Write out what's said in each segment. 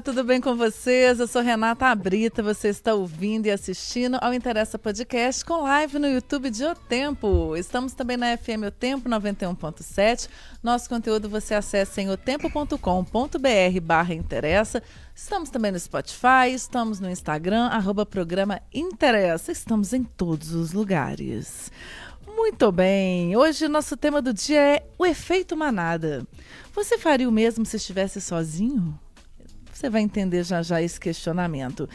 tudo bem com vocês? Eu sou Renata Abrita, você está ouvindo e assistindo ao Interessa Podcast com live no YouTube de O Tempo. Estamos também na FM O Tempo 91.7. Nosso conteúdo você acessa em otempo.com.br barra interessa. Estamos também no Spotify, estamos no Instagram, arroba programa Interessa. Estamos em todos os lugares. Muito bem, hoje nosso tema do dia é o efeito manada. Você faria o mesmo se estivesse sozinho? Você vai entender já já esse questionamento.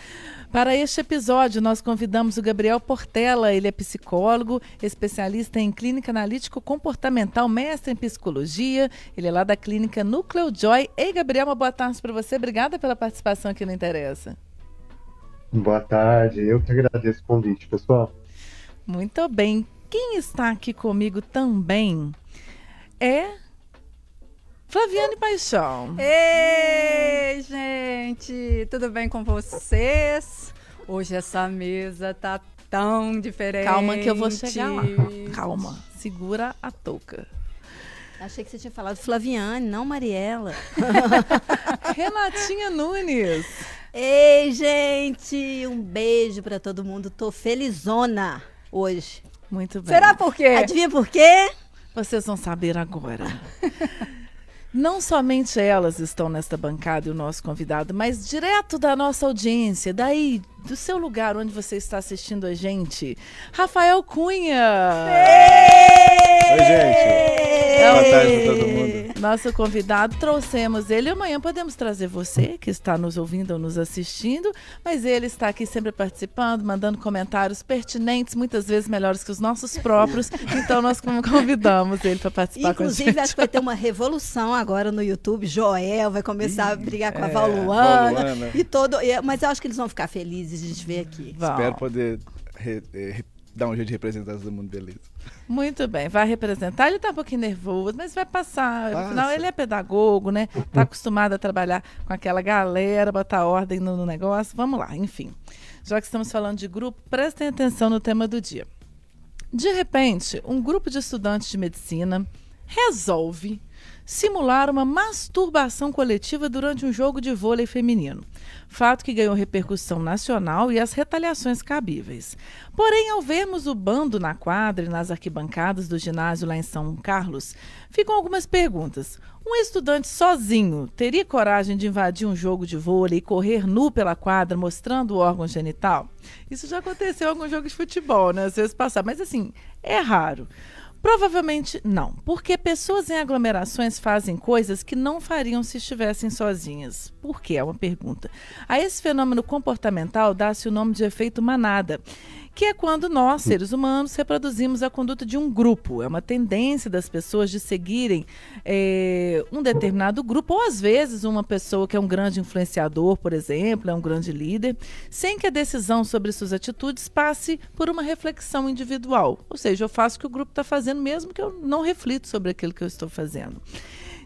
Para este episódio, nós convidamos o Gabriel Portela. Ele é psicólogo, especialista em clínica analítico comportamental, mestre em psicologia. Ele é lá da clínica Núcleo Joy. Ei, Gabriel, uma boa tarde para você. Obrigada pela participação aqui no Interessa. Boa tarde, eu que agradeço o convite, pessoal. Muito bem. Quem está aqui comigo também é Flaviane Paixão. Ei, gente, tudo bem com vocês? Hoje essa mesa tá tão diferente. Calma que eu vou chegar lá. Calma, segura a touca. Achei que você tinha falado Flaviane, não Mariela. Renatinha Nunes. Ei, gente, um beijo para todo mundo. Tô felizona hoje. Muito bem. Será por quê? Adivinha por quê? Vocês vão saber agora. Não somente elas estão nesta bancada e o nosso convidado, mas direto da nossa audiência, daí do seu lugar onde você está assistindo a gente, Rafael Cunha. Oi, gente. Boa tarde para todo mundo. Nosso convidado, trouxemos ele. Amanhã podemos trazer você, que está nos ouvindo ou nos assistindo, mas ele está aqui sempre participando, mandando comentários pertinentes, muitas vezes melhores que os nossos próprios. Então nós convidamos ele para participar Inclusive, com a gente. acho que vai ter uma revolução agora no YouTube. Joel vai começar a brigar com a é, Valuana. Valuana. E todo, mas eu acho que eles vão ficar felizes de te ver aqui. Vão. Espero poder re- eh, re- dar um jeito de representar todo mundo beleza. Muito bem, vai representar. Ele tá um pouquinho nervoso, mas vai passar. Passa. Afinal, ele é pedagogo, né? Tá acostumado a trabalhar com aquela galera, botar ordem no, no negócio. Vamos lá, enfim. Já que estamos falando de grupo, prestem atenção no tema do dia. De repente, um grupo de estudantes de medicina resolve simular uma masturbação coletiva durante um jogo de vôlei feminino. Fato que ganhou repercussão nacional e as retaliações cabíveis. Porém, ao vermos o bando na quadra e nas arquibancadas do ginásio lá em São Carlos, ficam algumas perguntas. Um estudante sozinho teria coragem de invadir um jogo de vôlei e correr nu pela quadra mostrando o órgão genital? Isso já aconteceu em algum jogo de futebol, né? Às vezes passar, mas assim, é raro. Provavelmente não, porque pessoas em aglomerações fazem coisas que não fariam se estivessem sozinhas. Por quê? É uma pergunta. A esse fenômeno comportamental dá-se o nome de efeito manada, que é quando nós, seres humanos, reproduzimos a conduta de um grupo. É uma tendência das pessoas de seguirem eh, um determinado grupo, ou às vezes uma pessoa que é um grande influenciador, por exemplo, é um grande líder, sem que a decisão sobre suas atitudes passe por uma reflexão individual. Ou seja, eu faço o que o grupo está fazendo, mesmo que eu não reflito sobre aquilo que eu estou fazendo.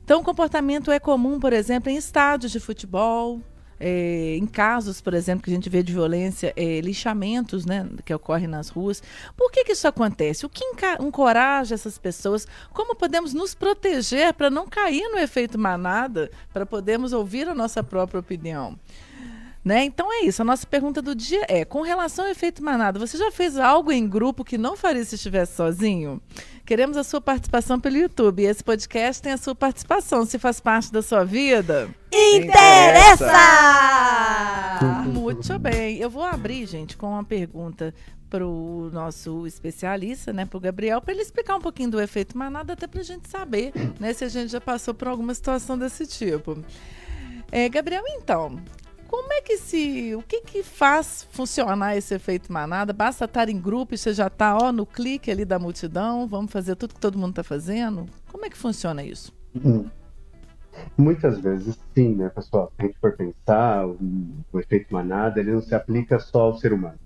Então, o comportamento é comum, por exemplo, em estádios de futebol, é, em casos, por exemplo, que a gente vê de violência, é, lixamentos né, que ocorrem nas ruas. Por que, que isso acontece? O que encoraja essas pessoas? Como podemos nos proteger para não cair no efeito manada, para podermos ouvir a nossa própria opinião? Né? Então é isso. A nossa pergunta do dia é: com relação ao efeito manada, você já fez algo em grupo que não faria se estivesse sozinho? Queremos a sua participação pelo YouTube. E esse podcast tem a sua participação. Se faz parte da sua vida. Interessa! Muito bem. Eu vou abrir, gente, com uma pergunta para o nosso especialista, né, para o Gabriel, para ele explicar um pouquinho do efeito manada, até para a gente saber né, se a gente já passou por alguma situação desse tipo. É, Gabriel, então, como é que se. O que, que faz funcionar esse efeito manada? Basta estar em grupo e você já está ó, no clique ali da multidão, vamos fazer tudo que todo mundo está fazendo? Como é que funciona isso? Hum. Muitas vezes sim, né, pessoal? Se a gente for pensar, o, o efeito manada, ele não se aplica só ao ser humano.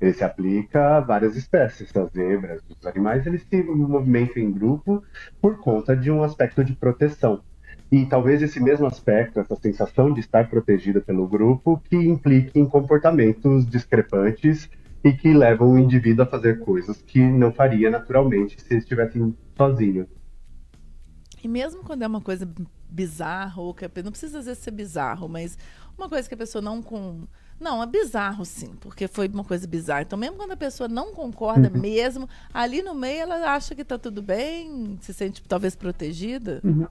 Ele se aplica a várias espécies, as zebras, os animais, eles se movimentam em grupo por conta de um aspecto de proteção. E talvez esse mesmo aspecto, essa sensação de estar protegida pelo grupo, que implique em comportamentos discrepantes e que levam o indivíduo a fazer coisas que não faria naturalmente se estivesse sozinho. E mesmo quando é uma coisa bizarra, ou que não precisa às vezes ser bizarro, mas uma coisa que a pessoa não com. Não, é bizarro sim, porque foi uma coisa bizarra. Então, mesmo quando a pessoa não concorda uhum. mesmo, ali no meio ela acha que está tudo bem, se sente talvez protegida. Uhum.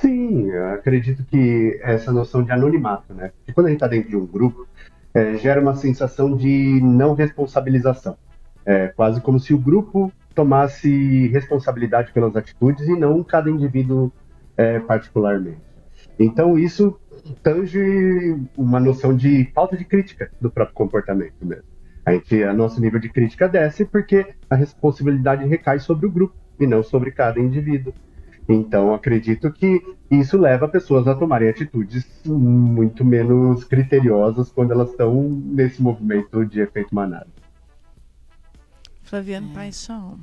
Sim, acredito que essa noção de anonimato, né? Porque quando a gente está dentro de um grupo, é, gera uma sensação de não responsabilização. É quase como se o grupo tomasse responsabilidade pelas atitudes e não cada indivíduo é, particularmente. Então isso tange uma noção de falta de crítica do próprio comportamento mesmo. A gente, a nosso nível de crítica desce porque a responsabilidade recai sobre o grupo e não sobre cada indivíduo. Então, acredito que isso leva pessoas a tomarem atitudes muito menos criteriosas quando elas estão nesse movimento de efeito manada. Flaviano é. Paixão.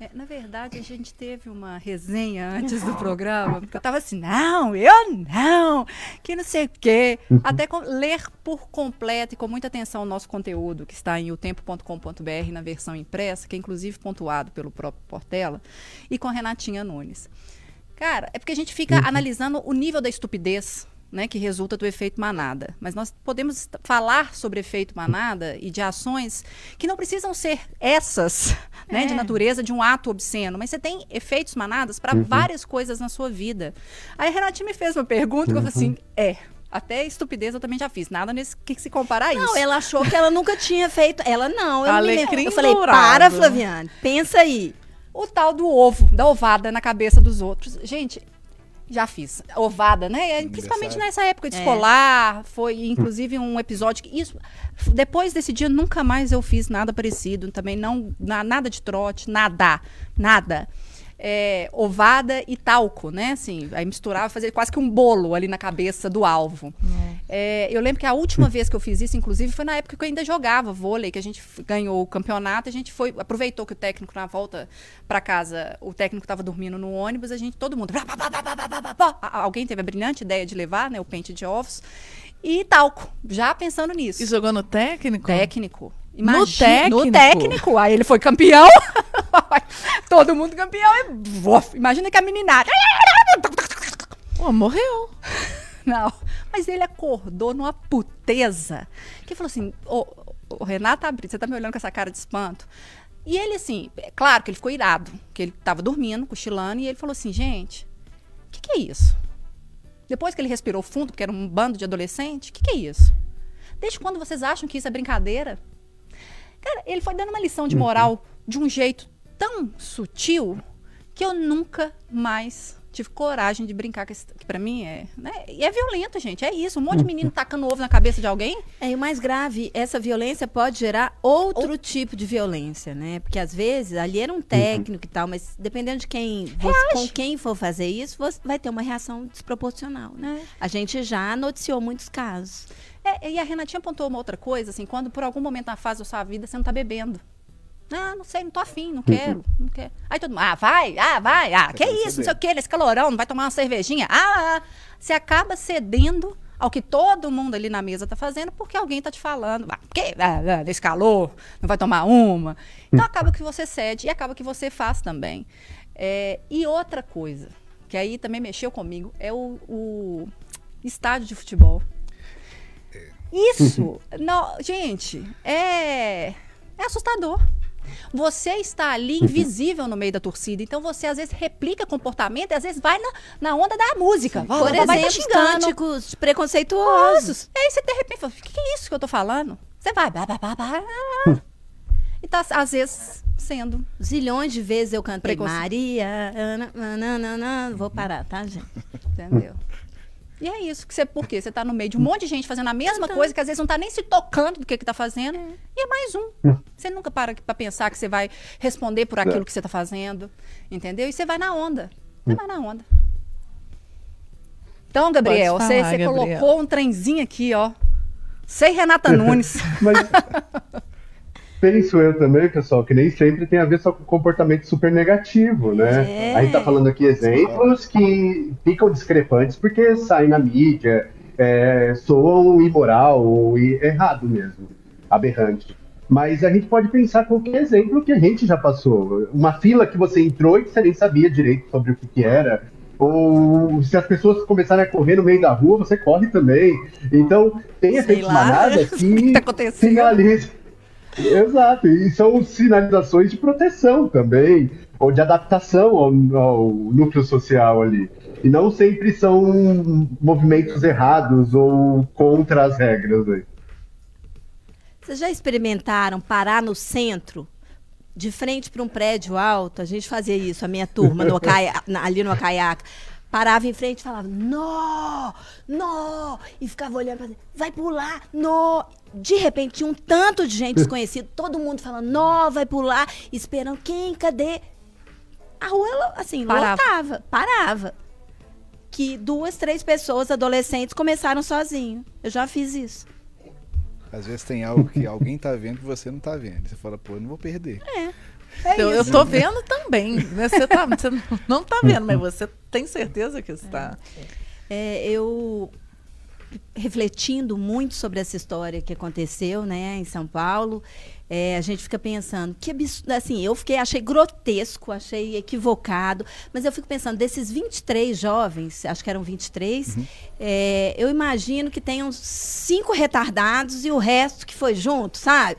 É, na verdade, a gente teve uma resenha antes do programa, porque eu estava assim, não, eu não, que não sei o quê. Uhum. Até com, ler por completo e com muita atenção o nosso conteúdo, que está em otempo.com.br na versão impressa, que é inclusive pontuado pelo próprio Portela, e com a Renatinha Nunes. Cara, é porque a gente fica uhum. analisando o nível da estupidez né, que resulta do efeito manada. Mas nós podemos falar sobre efeito manada e de ações que não precisam ser essas, né, é. de natureza de um ato obsceno, mas você tem efeitos manadas para uhum. várias coisas na sua vida. Aí a Renata me fez uma pergunta uhum. que eu falei assim: é. Até estupidez eu também já fiz. Nada nesse que se compara a isso. Não, ela achou que ela nunca tinha feito. Ela não. Eu, eu falei, para, Flaviane, pensa aí. O tal do ovo, da ovada na cabeça dos outros. Gente, já fiz. Ovada, né? Principalmente nessa época de é. escolar. Foi, inclusive, um episódio que. Isso, depois desse dia, nunca mais eu fiz nada parecido. Também não. nada de trote, nada. Nada é, ovada e talco, né? Assim, aí misturava, fazer quase que um bolo ali na cabeça do alvo. É, eu lembro que a última vez que eu fiz isso, inclusive, foi na época que eu ainda jogava vôlei, que a gente ganhou o campeonato, a gente foi, aproveitou que o técnico na volta para casa, o técnico estava dormindo no ônibus, a gente, todo mundo, alguém teve a brilhante ideia de levar, né, o pente de ovos e talco, já pensando nisso. E jogou no técnico? Técnico. Imagina, no técnico? No técnico. Aí ele foi campeão. Todo mundo campeão. E, imagina que a meninada. Oh, morreu. Não. Mas ele acordou numa puteza. Que falou assim: Ô, oh, oh, Renata Brito, você tá me olhando com essa cara de espanto? E ele, assim, é claro que ele ficou irado, que ele tava dormindo, cochilando, e ele falou assim: gente, o que, que é isso? Depois que ele respirou fundo, porque era um bando de adolescente, o que, que é isso? Desde quando vocês acham que isso é brincadeira? Cara, ele foi dando uma lição de moral uhum. de um jeito tão sutil que eu nunca mais tive coragem de brincar com esse, que para mim é, né? E é violento, gente, é isso, um monte de menino tacando ovo na cabeça de alguém. É, e o mais grave, essa violência pode gerar outro Ou... tipo de violência, né? Porque às vezes ali era um técnico uhum. e tal, mas dependendo de quem, você, com quem for fazer isso, você vai ter uma reação desproporcional, né? É. A gente já noticiou muitos casos. É, e a Renatinha apontou uma outra coisa, assim, quando por algum momento na fase da sua vida você não tá bebendo. Ah, não sei, não tô afim, não quero, uhum. não quero. Aí todo mundo, ah, vai, ah, vai, ah, que isso, não sei o que, nesse calorão, não vai tomar uma cervejinha. Ah, você acaba cedendo ao que todo mundo ali na mesa tá fazendo, porque alguém tá te falando, ah, que, ah, ah, nesse calor, não vai tomar uma. Então acaba que você cede e acaba que você faz também. É, e outra coisa, que aí também mexeu comigo, é o, o estádio de futebol. Isso, não, gente, é, é assustador. Você está ali invisível no meio da torcida, então você às vezes replica comportamento e às vezes vai na, na onda da música. Por exemplo, vai cânticos preconceituosos. E aí você de repente fala, o que é isso que eu tô falando? Você vai, bah, bah, bah, bah, e tá às vezes sendo. Zilhões de vezes eu cantei Maria, vou parar, tá, gente? Entendeu? E é isso. Que você, por quê? Você está no meio de um monte de gente fazendo a mesma coisa, que às vezes não está nem se tocando do que está fazendo. É. E é mais um. Hum. Você nunca para para pensar que você vai responder por aquilo é. que você está fazendo. Entendeu? E você vai na onda. Você hum. vai na onda. Então, Gabriel, falar, você, você Gabriel. colocou um trenzinho aqui, ó. Sem Renata Nunes. Mas penso eu também, pessoal, que nem sempre tem a ver só com comportamento super negativo, né? É. A gente tá falando aqui exemplos que ficam discrepantes porque saem na mídia, é, soam imoral ou errado mesmo, aberrante. Mas a gente pode pensar qualquer exemplo que a gente já passou. Uma fila que você entrou e que você nem sabia direito sobre o que, que era. Ou se as pessoas começarem a correr no meio da rua, você corre também. Então, tem efeitos manada que, que tá Exato, e são sinalizações de proteção também, ou de adaptação ao, ao núcleo social ali. E não sempre são movimentos errados ou contra as regras. Aí. Vocês já experimentaram parar no centro, de frente para um prédio alto? A gente fazia isso, a minha turma, no ali no Acaiaca parava em frente e falava, nó, nó, e ficava olhando para vai pular, nó. De repente, tinha um tanto de gente desconhecida, todo mundo falando, nó, vai pular, esperando, quem, cadê? A rua, assim, parava. lotava, parava. Que duas, três pessoas, adolescentes, começaram sozinho. Eu já fiz isso. Às vezes tem algo que alguém tá vendo que você não tá vendo. Você fala, pô, eu não vou perder. É. É eu, eu tô vendo também. Né? Você, tá, você não tá vendo, mas você tem certeza que está. É, eu refletindo muito sobre essa história que aconteceu, né, em São Paulo, é, a gente fica pensando que absurdo, assim, eu fiquei achei grotesco, achei equivocado, mas eu fico pensando desses 23 jovens, acho que eram 23, uhum. é, eu imagino que tenham cinco retardados e o resto que foi junto, sabe?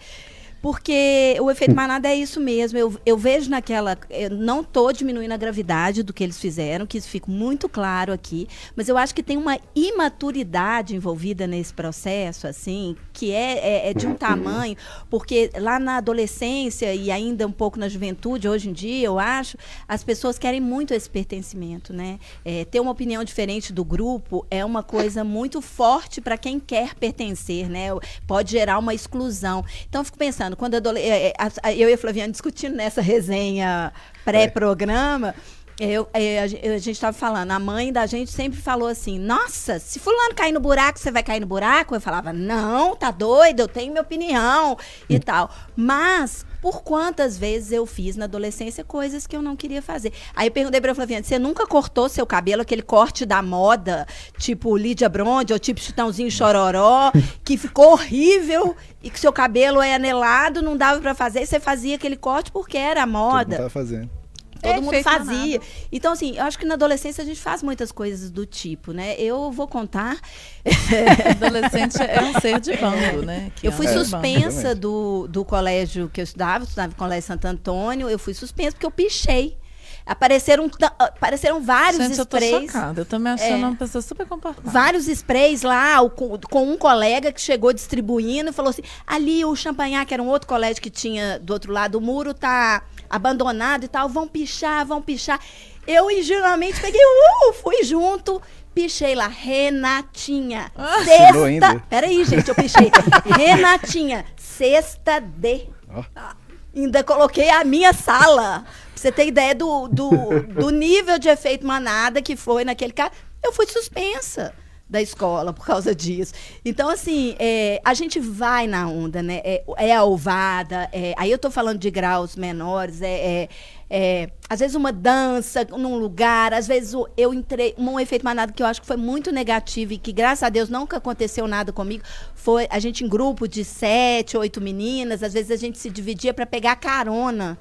Porque o efeito manada é isso mesmo. Eu, eu vejo naquela. Eu não estou diminuindo a gravidade do que eles fizeram, que isso fica muito claro aqui. Mas eu acho que tem uma imaturidade envolvida nesse processo, assim, que é, é, é de um tamanho. Porque lá na adolescência e ainda um pouco na juventude, hoje em dia, eu acho, as pessoas querem muito esse pertencimento, né? É, ter uma opinião diferente do grupo é uma coisa muito forte para quem quer pertencer, né? Pode gerar uma exclusão. Então, eu fico pensando quando é, é, eu e a Flaviana discutindo nessa resenha pré-programa, eu, é, a gente estava falando, a mãe da gente sempre falou assim: Nossa, se fulano cair no buraco, você vai cair no buraco? Eu falava: Não, tá doido, eu tenho minha opinião e tal. Mas, por quantas vezes eu fiz na adolescência coisas que eu não queria fazer? Aí eu perguntei pra Flaviana: Você nunca cortou seu cabelo, aquele corte da moda, tipo Lídia Bronde ou tipo Chitãozinho Chororó, que ficou horrível e que seu cabelo é anelado, não dava para fazer, e você fazia aquele corte porque era a moda. Todo fazendo. Todo mundo fazia. Então, assim, eu acho que na adolescência a gente faz muitas coisas do tipo, né? Eu vou contar. Adolescente é um ser de bando, né? Que eu fui é suspensa do, do colégio que eu estudava, eu estudava no Colégio Santo Antônio, eu fui suspensa porque eu pichei. Apareceram, apareceram vários Gente, sprays. Eu tô chocada. Eu tô me achando é, uma pessoa super comportada. Vários sprays lá, com, com, um colega que chegou distribuindo e falou assim: ali o Champanhar, que era um outro colégio que tinha do outro lado, o muro tá abandonado e tal, vão pichar, vão pichar. Eu ingenuamente peguei, uh, fui junto, pichei lá, Renatinha. Ah, sexta. Peraí, gente, eu pichei. Renatinha, sexta de. Oh. Ainda coloquei a minha sala você ter ideia do, do, do nível de efeito manada que foi naquele caso, eu fui suspensa da escola por causa disso. Então, assim, é, a gente vai na onda, né? É, é a ovada, é, aí eu estou falando de graus menores, é, é, é, às vezes uma dança num lugar, às vezes eu entrei, um efeito manada que eu acho que foi muito negativo e que, graças a Deus, nunca aconteceu nada comigo, foi a gente em grupo de sete, oito meninas, às vezes a gente se dividia para pegar carona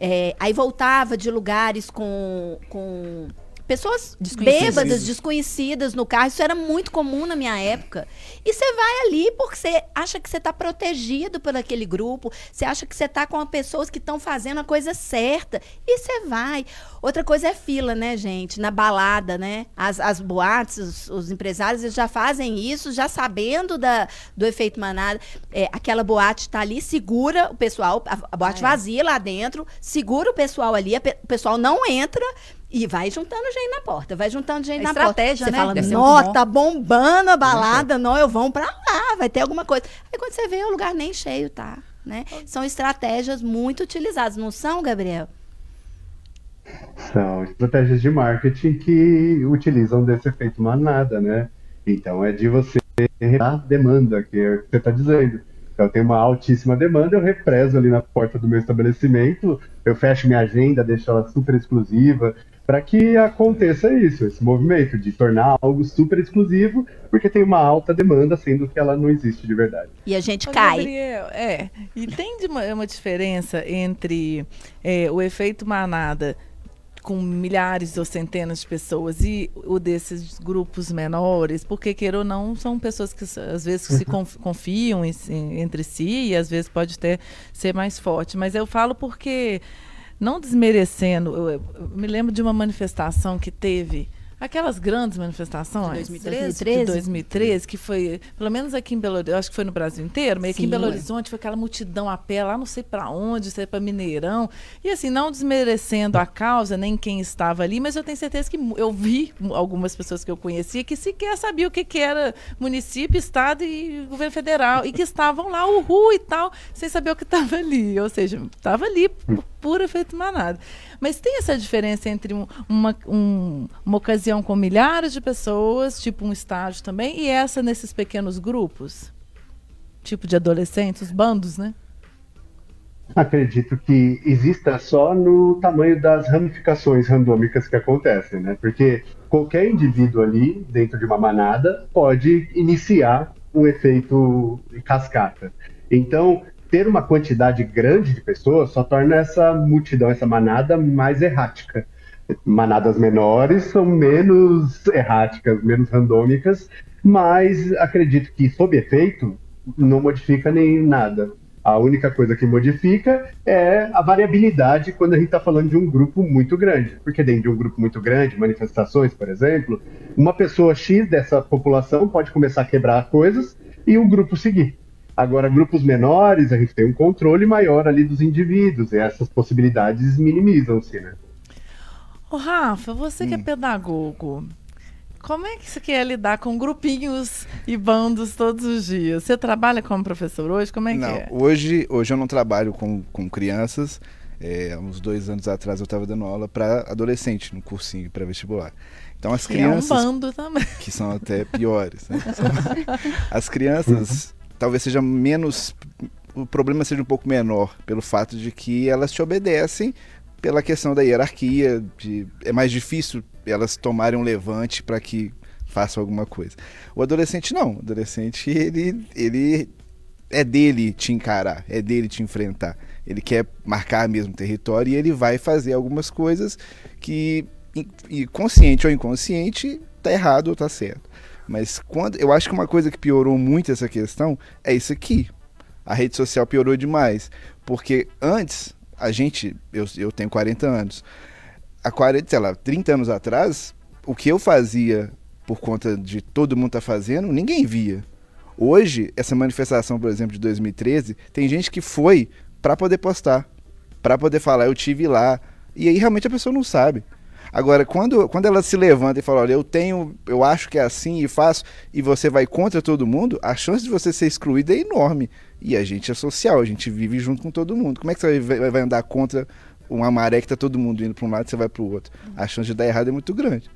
é, aí voltava de lugares com, com pessoas bêbadas, desconhecidas no carro. Isso era muito comum na minha época. E você vai ali porque você acha que você está protegido por aquele grupo, você acha que você está com pessoas que estão fazendo a coisa certa. E você vai. Outra coisa é fila, né, gente? Na balada, né? As, as boates, os, os empresários, eles já fazem isso, já sabendo da, do efeito manada. É, aquela boate está ali, segura o pessoal, a, a boate ah, é. vazia lá dentro, segura o pessoal ali, a, o pessoal não entra, e vai juntando gente na porta, vai juntando gente é na estratégia, porta. Você né? fala, nó, tá bombando a balada, nó, eu vou pra lá, vai ter alguma coisa. Aí quando você vê, o lugar nem cheio tá, né? São estratégias muito utilizadas, não são, Gabriel? São estratégias de marketing que utilizam desse efeito manada, né? Então é de você a demanda, que é o que você está dizendo. Então, eu tenho uma altíssima demanda, eu represo ali na porta do meu estabelecimento, eu fecho minha agenda, deixo ela super exclusiva, para que aconteça isso, esse movimento de tornar algo super exclusivo, porque tem uma alta demanda, sendo que ela não existe de verdade. E a gente Ô, cai. Gabriel, é, e tem de uma, uma diferença entre é, o efeito manada com milhares ou centenas de pessoas e o desses grupos menores, porque queira ou não, são pessoas que às vezes se conf- confiam em si- entre si e às vezes pode até ser mais forte. Mas eu falo porque, não desmerecendo, eu, eu me lembro de uma manifestação que teve. Aquelas grandes manifestações De 2013? de 2013, que foi, pelo menos aqui em Belo Horizonte, acho que foi no Brasil inteiro, mas aqui em Sim. Belo Horizonte foi aquela multidão a pé, lá não sei para onde, sei para Mineirão. E assim, não desmerecendo a causa, nem quem estava ali, mas eu tenho certeza que eu vi algumas pessoas que eu conhecia que sequer sabiam o que, que era município, estado e governo federal, e que estavam lá, uhul e tal, sem saber o que estava ali. Ou seja, estava ali por puro efeito manada. Mas tem essa diferença entre um- uma, um- uma ocasião com milhares de pessoas, tipo um estádio também, e essa nesses pequenos grupos? Tipo de adolescentes, os bandos, né? Acredito que exista só no tamanho das ramificações randômicas que acontecem, né? Porque qualquer indivíduo ali, dentro de uma manada, pode iniciar um efeito cascata. Então, ter uma quantidade grande de pessoas só torna essa multidão, essa manada mais errática. Manadas menores são menos erráticas, menos randômicas, mas acredito que, sob efeito, não modifica nem nada. A única coisa que modifica é a variabilidade quando a gente está falando de um grupo muito grande. Porque dentro de um grupo muito grande, manifestações, por exemplo, uma pessoa X dessa população pode começar a quebrar coisas e o grupo seguir. Agora, grupos menores, a gente tem um controle maior ali dos indivíduos, e essas possibilidades minimizam-se, né? Ô, Rafa, você que é pedagogo, como é que você quer lidar com grupinhos e bandos todos os dias? Você trabalha como professor hoje? Como é não, que é? hoje, hoje eu não trabalho com, com crianças. É, uns dois anos atrás eu estava dando aula para adolescente no cursinho pré-vestibular. Então as Que é um crianças bando também. que são até piores. né? As crianças talvez seja menos. O problema seja um pouco menor, pelo fato de que elas te obedecem pela questão da hierarquia. De, é mais difícil elas tomarem um levante para que façam alguma coisa. O adolescente não. O adolescente, ele, ele é dele te encarar, é dele te enfrentar. Ele quer marcar mesmo território e ele vai fazer algumas coisas que, consciente ou inconsciente, tá errado ou tá certo. Mas quando eu acho que uma coisa que piorou muito essa questão é isso aqui. A rede social piorou demais. Porque antes, a gente, eu, eu tenho 40 anos, há 40, sei lá, 30 anos atrás, o que eu fazia por conta de todo mundo tá fazendo, ninguém via. Hoje, essa manifestação, por exemplo, de 2013, tem gente que foi para poder postar, para poder falar, eu tive lá. E aí realmente a pessoa não sabe. Agora, quando, quando ela se levanta e fala, olha, eu tenho, eu acho que é assim e faço, e você vai contra todo mundo, a chance de você ser excluída é enorme. E a gente é social, a gente vive junto com todo mundo. Como é que você vai, vai andar contra uma maré que tá todo mundo indo para um lado e você vai para o outro? A chance de dar errado é muito grande.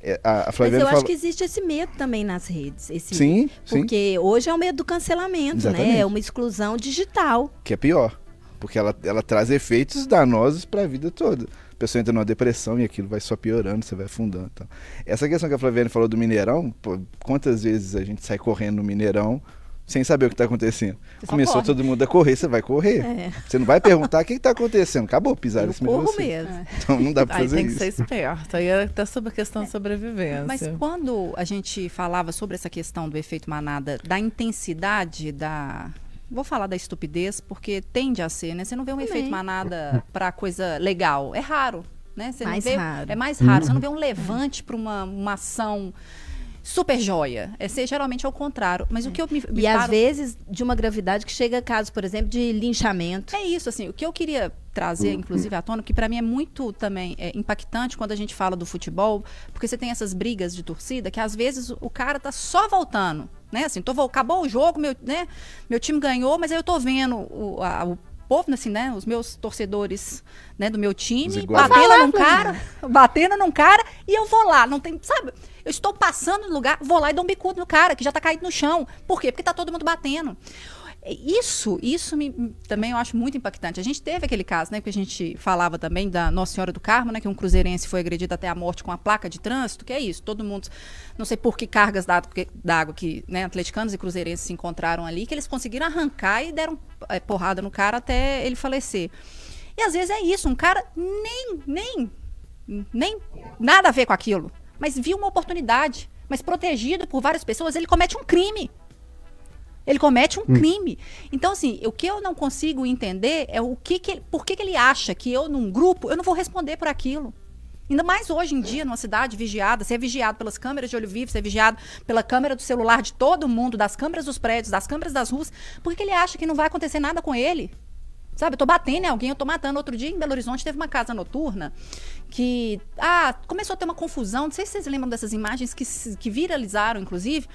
É, a, a Mas eu acho falou- que existe esse medo também nas redes. Esse Sim, sim. Porque hoje é o medo do cancelamento, né? Exatamente. É uma exclusão digital. que é pior. Porque ela, ela traz efeitos danosos para a vida toda. A pessoa entra numa depressão e aquilo vai só piorando, você vai afundando. Então. Essa questão que a Flaviane falou do Mineirão, pô, quantas vezes a gente sai correndo no Mineirão sem saber o que está acontecendo? Você Começou corre. todo mundo a correr, você vai correr. É. Você não vai perguntar o que está acontecendo. Acabou, de corro você. mesmo. Então não dá para Aí fazer tem que isso. ser esperto. Aí é até sobre a questão de sobrevivência. Mas quando a gente falava sobre essa questão do efeito manada, da intensidade da. Vou falar da estupidez, porque tende a ser, né? Você não vê um Também. efeito manada para coisa legal. É raro, né? Você Mais não vê, raro. É mais raro. Você não vê um levante para uma, uma ação super joia. É ser geralmente ao contrário. Mas o que eu me, me E às paro- vezes de uma gravidade que chega a casos, por exemplo, de linchamento. É isso, assim, o que eu queria trazer, inclusive, à tona, que para mim é muito também é, impactante quando a gente fala do futebol, porque você tem essas brigas de torcida que às vezes o cara tá só voltando, né? Assim, tô, acabou o jogo, meu, né? meu time ganhou, mas aí eu tô vendo o, a- o povo, assim, né? Os meus torcedores né, do meu time, batendo num cara, batendo num cara, e eu vou lá. Não tem, sabe? Eu estou passando no lugar, vou lá e dou um bicudo no cara, que já tá caído no chão. Por quê? Porque tá todo mundo batendo. Isso, isso me, também eu acho muito impactante. A gente teve aquele caso, né, que a gente falava também da Nossa Senhora do Carmo, né, que um cruzeirense foi agredido até a morte com a placa de trânsito, que é isso. Todo mundo, não sei por que cargas d'água que, né, atleticanos e cruzeirenses se encontraram ali, que eles conseguiram arrancar e deram é, porrada no cara até ele falecer. E às vezes é isso, um cara nem, nem, nem nada a ver com aquilo, mas viu uma oportunidade, mas protegido por várias pessoas, ele comete um crime. Ele comete um hum. crime. Então, assim, o que eu não consigo entender é o que, que por que, que ele acha que eu, num grupo, eu não vou responder por aquilo. Ainda mais hoje em dia, numa cidade vigiada, você é vigiado pelas câmeras de olho vivo, você é vigiado pela câmera do celular de todo mundo, das câmeras dos prédios, das câmeras das ruas. Por que, que ele acha que não vai acontecer nada com ele? Sabe, eu tô batendo em alguém, eu tô matando. Outro dia em Belo Horizonte teve uma casa noturna que ah, começou a ter uma confusão. Não sei se vocês lembram dessas imagens que, que viralizaram, inclusive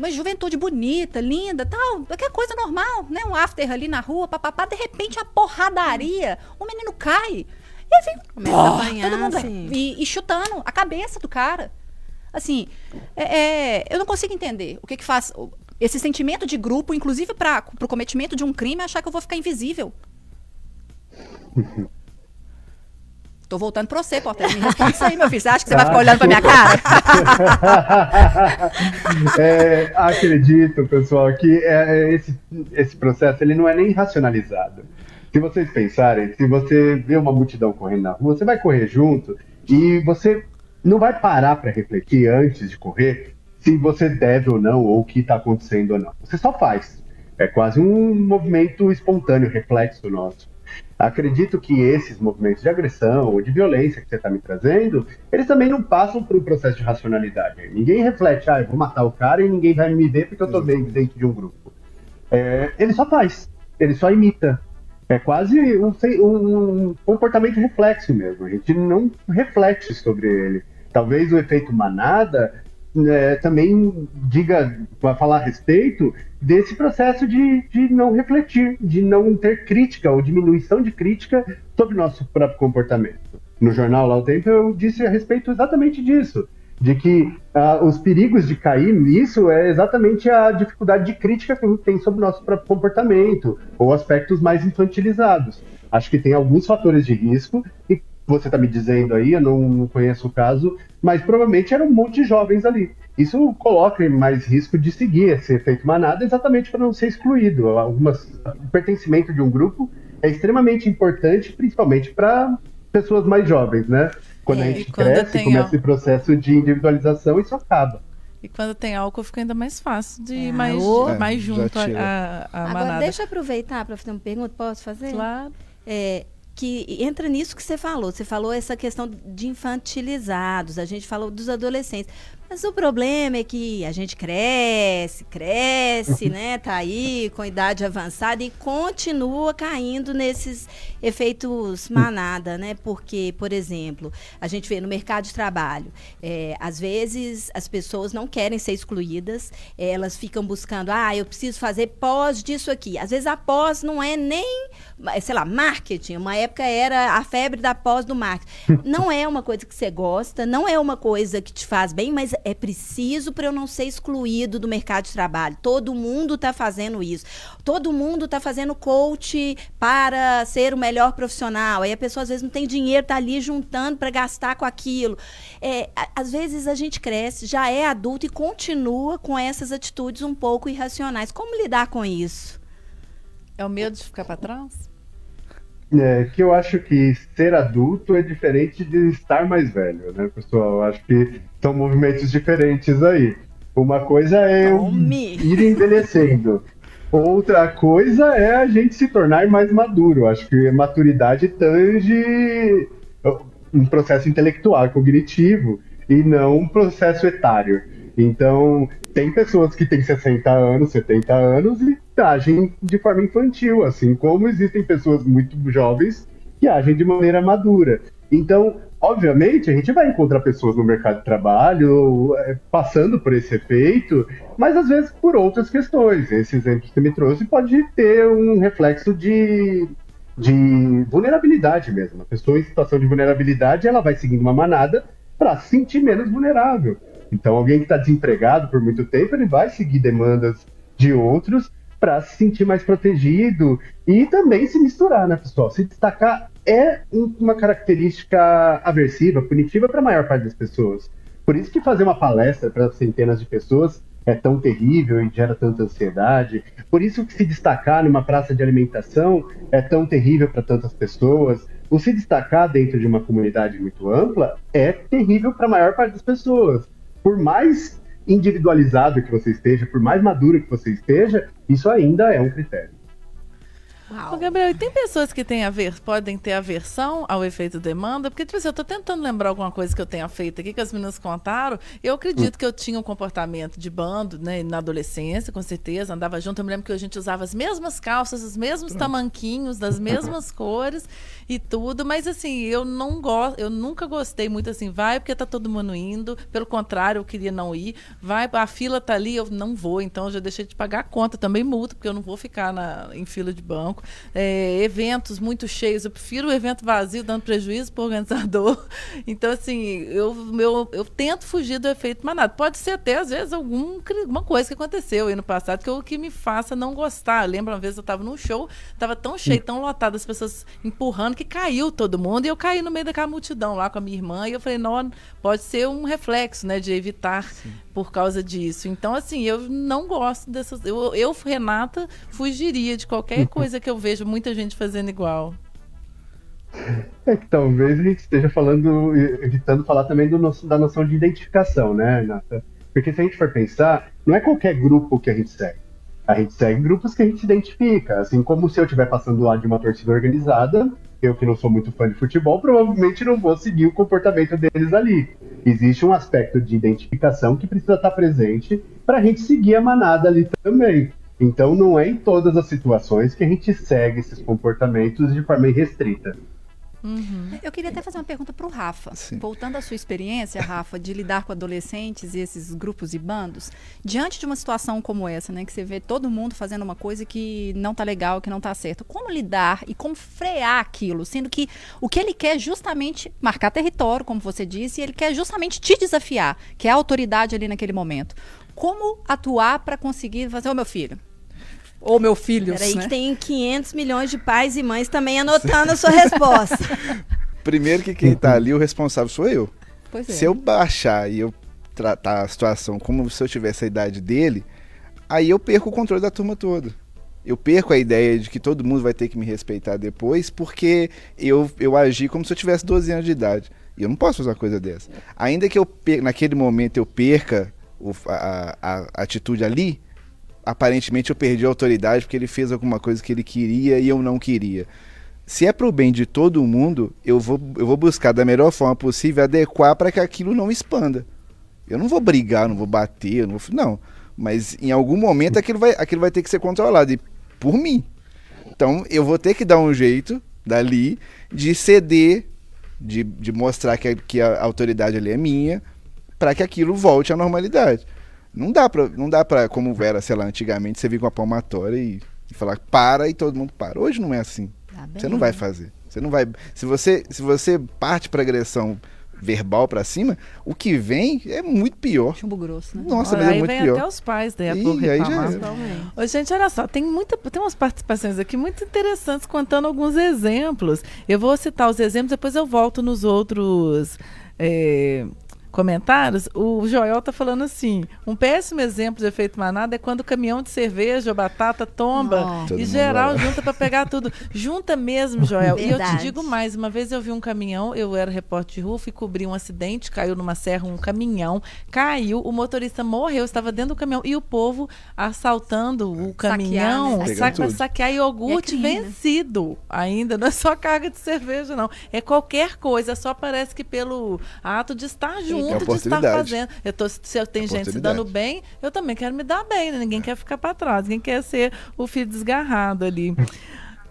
uma juventude bonita, linda, tal, qualquer coisa normal, né? Um after ali na rua, papapá, de repente a porradaria, o menino cai. E vem, Começa a apanhar, todo mundo e, e, chutando a cabeça do cara. Assim, é, é, eu não consigo entender o que que faz esse sentimento de grupo, inclusive para o cometimento de um crime, achar que eu vou ficar invisível. Tô voltando pra você, Portela. Me responde isso aí, meu filho. Você acha que você vai ficar olhando pra minha cara? é, acredito, pessoal, que é, é, esse, esse processo ele não é nem racionalizado. Se vocês pensarem, se você vê uma multidão correndo na rua, você vai correr junto e você não vai parar para refletir antes de correr se você deve ou não, ou o que está acontecendo ou não. Você só faz. É quase um movimento espontâneo, reflexo nosso. Acredito que esses movimentos de agressão ou de violência que você está me trazendo, eles também não passam por um processo de racionalidade. Ninguém reflete, ah, eu vou matar o cara e ninguém vai me ver porque eu estou bem dentro de um grupo. É, ele só faz, ele só imita. É quase um, um comportamento reflexo mesmo. A gente não reflete sobre ele. Talvez o efeito manada é, também diga, para falar a respeito desse processo de, de não refletir, de não ter crítica ou diminuição de crítica sobre nosso próprio comportamento. No jornal lá o tempo eu disse a respeito exatamente disso, de que ah, os perigos de cair nisso é exatamente a dificuldade de crítica que a gente tem sobre o nosso próprio comportamento ou aspectos mais infantilizados. Acho que tem alguns fatores de risco e você está me dizendo aí, eu não conheço o caso, mas provavelmente era um monte de jovens ali. Isso coloca em mais risco de seguir esse efeito manada, exatamente para não ser excluído. Algumas, o pertencimento de um grupo é extremamente importante, principalmente para pessoas mais jovens, né? Quando é, a gente quando cresce, e começa esse processo de individualização, isso acaba. E quando tem álcool fica ainda mais fácil de ir é, mais, é, mais junto à manada. Agora, deixa eu aproveitar para fazer uma pergunta, posso fazer? Claro. É, que entra nisso que você falou. Você falou essa questão de infantilizados, a gente falou dos adolescentes. Mas o problema é que a gente cresce, cresce, né? Tá aí com idade avançada e continua caindo nesses efeitos manada, né? Porque, por exemplo, a gente vê no mercado de trabalho, é, às vezes as pessoas não querem ser excluídas, elas ficam buscando, ah, eu preciso fazer pós disso aqui. Às vezes a pós não é nem, sei lá, marketing. Uma época era a febre da pós do marketing. Não é uma coisa que você gosta, não é uma coisa que te faz bem, mas é preciso para eu não ser excluído do mercado de trabalho. Todo mundo está fazendo isso. Todo mundo está fazendo coach para ser o melhor profissional. Aí a pessoa às vezes não tem dinheiro, está ali juntando para gastar com aquilo. É, às vezes a gente cresce, já é adulto e continua com essas atitudes um pouco irracionais. Como lidar com isso? É o medo de ficar para trás? É, que eu acho que ser adulto é diferente de estar mais velho, né, pessoal? Eu acho que são movimentos diferentes aí. Uma coisa é ir envelhecendo. Outra coisa é a gente se tornar mais maduro. Acho que maturidade tange um processo intelectual, cognitivo, e não um processo etário. Então, tem pessoas que têm 60 anos, 70 anos e agem de forma infantil, assim como existem pessoas muito jovens que agem de maneira madura. Então, obviamente, a gente vai encontrar pessoas no mercado de trabalho é, passando por esse efeito, mas às vezes por outras questões. Esse exemplo que você me trouxe pode ter um reflexo de, de vulnerabilidade mesmo. A pessoa em situação de vulnerabilidade, ela vai seguindo uma manada para se sentir menos vulnerável. Então, alguém que está desempregado por muito tempo, ele vai seguir demandas de outros para se sentir mais protegido e também se misturar, né, pessoal? Se destacar é uma característica aversiva, punitiva para a maior parte das pessoas. Por isso que fazer uma palestra para centenas de pessoas é tão terrível e gera tanta ansiedade. Por isso que se destacar numa praça de alimentação é tão terrível para tantas pessoas. O se destacar dentro de uma comunidade muito ampla é terrível para a maior parte das pessoas. Por mais individualizado que você esteja, por mais maduro que você esteja, isso ainda é um critério. Uau. Ô, Gabriel, e tem pessoas que têm ver, podem ter aversão ao efeito demanda? Porque, tipo assim, eu tô tentando lembrar alguma coisa que eu tenha feito aqui, que as meninas contaram. Eu acredito hum. que eu tinha um comportamento de bando, né, na adolescência, com certeza, andava junto. Eu me lembro que a gente usava as mesmas calças, os mesmos Pronto. tamanquinhos, das mesmas cores e tudo. Mas, assim, eu não gosto, eu nunca gostei muito assim, vai porque tá todo mundo indo. Pelo contrário, eu queria não ir. Vai, a fila tá ali, eu não vou. Então, eu já deixei de pagar a conta. Também multa, porque eu não vou ficar na, em fila de banco é, eventos muito cheios. Eu prefiro o evento vazio, dando prejuízo para o organizador. Então, assim, eu, meu, eu tento fugir do efeito manada. Pode ser até, às vezes, alguma coisa que aconteceu aí no passado que, que me faça não gostar. Lembra uma vez eu estava num show, estava tão cheio, tão lotado, as pessoas empurrando, que caiu todo mundo. E eu caí no meio daquela multidão lá com a minha irmã. E eu falei, não, pode ser um reflexo, né, de evitar Sim. por causa disso. Então, assim, eu não gosto dessas. Eu, eu Renata, fugiria de qualquer coisa que eu vejo muita gente fazendo igual. É que talvez a gente esteja falando, evitando falar também do nosso, da noção de identificação, né, Renata? Porque se a gente for pensar, não é qualquer grupo que a gente segue. A gente segue grupos que a gente se identifica. Assim como se eu estiver passando lá de uma torcida organizada, eu que não sou muito fã de futebol, provavelmente não vou seguir o comportamento deles ali. Existe um aspecto de identificação que precisa estar presente para a gente seguir a manada ali também. Então não é em todas as situações que a gente segue esses comportamentos de forma irrestrita. Uhum. Eu queria até fazer uma pergunta para o Rafa. Sim. Voltando à sua experiência, Rafa, de lidar com adolescentes e esses grupos e bandos, diante de uma situação como essa, né, que você vê todo mundo fazendo uma coisa que não tá legal, que não tá certo, como lidar e como frear aquilo, sendo que o que ele quer é justamente marcar território, como você disse, e ele quer justamente te desafiar, que é a autoridade ali naquele momento. Como atuar para conseguir fazer, o meu filho, ou meu filho. Peraí né? que tem 500 milhões de pais e mães também anotando a sua resposta. Primeiro que quem tá ali, o responsável sou eu. Pois é. Se eu baixar e eu tratar a situação como se eu tivesse a idade dele, aí eu perco o controle da turma toda. Eu perco a ideia de que todo mundo vai ter que me respeitar depois, porque eu, eu agi como se eu tivesse 12 anos de idade. E eu não posso fazer uma coisa dessa. Ainda que eu naquele momento eu perca o, a, a, a atitude ali, aparentemente eu perdi a autoridade porque ele fez alguma coisa que ele queria e eu não queria. Se é pro bem de todo mundo, eu vou, eu vou buscar da melhor forma possível adequar para que aquilo não expanda. Eu não vou brigar, não vou bater, não, vou, não. Mas em algum momento aquilo vai, aquilo vai ter que ser controlado e por mim. Então eu vou ter que dar um jeito dali de ceder, de, de mostrar que a, que a autoridade ali é minha, para que aquilo volte à normalidade. Não dá pra, não dá pra como era, sei lá, antigamente, você vir com a palmatória e, e falar para e todo mundo para. Hoje não é assim. Tá você não vai fazer. Você não vai. Se você, se você parte para agressão verbal para cima, o que vem é muito pior. Chumbo grosso, né? Nossa, mas é muito vem pior. até os pais né, por aí já é. Ô, gente, olha só, tem muita, tem umas participações aqui muito interessantes contando alguns exemplos. Eu vou citar os exemplos, depois eu volto nos outros é, comentários, o Joel tá falando assim: um péssimo exemplo de efeito manada é quando o caminhão de cerveja ou batata tomba oh. e geral junta para pegar tudo. Junta mesmo, Joel. Verdade. E eu te digo mais: uma vez eu vi um caminhão, eu era repórter de rua, fui cobrir um acidente, caiu numa serra um caminhão, caiu, o motorista morreu, estava dentro do caminhão e o povo assaltando o caminhão saquear, né? saquear iogurte é vencido ainda. Não é só carga de cerveja, não. É qualquer coisa, só parece que pelo ato de estar junto junto de estar fazendo. Eu tô, se eu tenho gente se dando bem, eu também quero me dar bem, né? Ninguém quer ficar para trás, ninguém quer ser o filho desgarrado ali.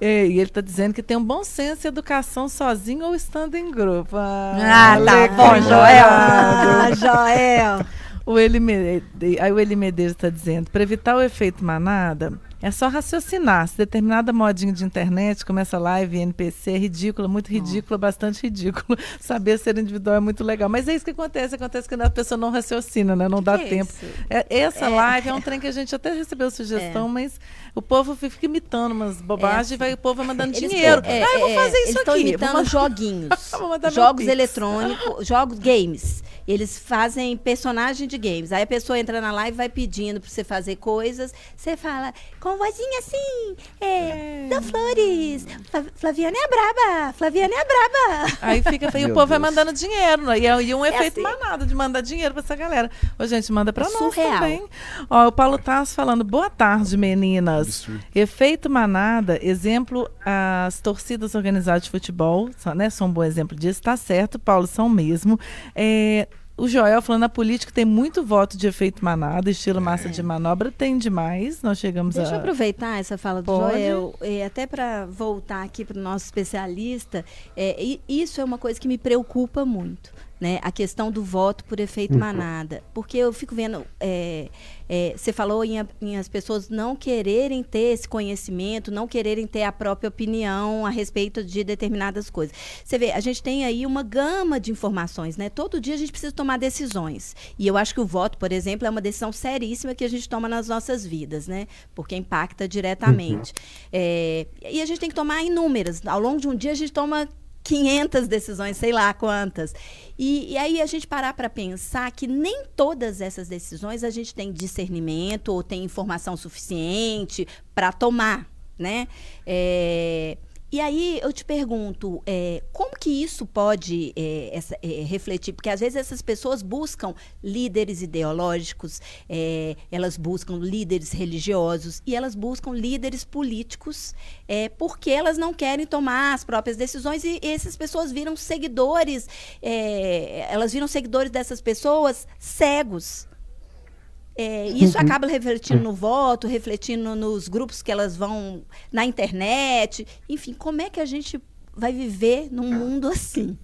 E ele está dizendo que tem um bom senso e educação sozinho ou estando em grupo. Ah, ah tá bom, Joel. Ah, Joel. O Eli Aí o Eli Medeiros está dizendo, para evitar o efeito manada, é só raciocinar. Se determinada modinha de internet começa live NPC, é ridícula, muito ridícula, oh. bastante ridículo. Saber ser individual é muito legal. Mas é isso que acontece. Acontece que a pessoa não raciocina, né? Não dá que tempo. É, essa é. live é um trem que a gente até recebeu sugestão, é. mas o povo fica imitando umas bobagens é. e vai, o povo vai mandando eles dinheiro. É, ah, eu vou fazer isso eles aqui. imitando joguinhos. jogos eletrônicos, jogos, games. Eles fazem personagem de games. Aí a pessoa entra na live, vai pedindo para você fazer coisas. Você fala, com vozinha assim, é, é. Flores, Flaviana é a braba, Flaviana é a braba. Aí fica, e o povo vai mandando dinheiro. Né? E é, e um é efeito assim. manado de mandar dinheiro para essa galera. Ô, gente, manda para nós também. Ó, o Paulo Tasso falando, boa tarde, meninas. Efeito manada, exemplo, as torcidas organizadas de futebol, né, são um bom exemplo disso. Tá certo, Paulo, são mesmo. É, o Joel falando a política tem muito voto de efeito manada, estilo massa de manobra, tem demais. Nós chegamos Deixa a. eu aproveitar essa fala do Pode. Joel, e até para voltar aqui para o nosso especialista, é, isso é uma coisa que me preocupa muito né, a questão do voto por efeito uhum. manada. Porque eu fico vendo, é, é, você falou em, em, as pessoas não quererem ter esse conhecimento, não quererem ter a própria opinião a respeito de determinadas coisas. Você vê, a gente tem aí uma gama de informações, né? Todo dia a gente precisa tomar decisões. E eu acho que o voto, por exemplo, é uma decisão seríssima que a gente toma nas nossas vidas, né? Porque impacta diretamente. Uhum. É, e a gente tem que tomar inúmeras. Ao longo de um dia a gente toma 500 decisões, sei lá quantas. E, e aí a gente parar para pensar que nem todas essas decisões a gente tem discernimento ou tem informação suficiente para tomar, né? É, e aí eu te pergunto, é, como que isso pode é, essa, é, refletir? Porque às vezes essas pessoas buscam líderes ideológicos, é, elas buscam líderes religiosos e elas buscam líderes políticos, é, porque elas não querem tomar as próprias decisões e, e essas pessoas viram seguidores, é, elas viram seguidores dessas pessoas cegos. É, isso uhum. acaba refletindo no voto, refletindo nos grupos que elas vão na internet. Enfim, como é que a gente vai viver num mundo assim?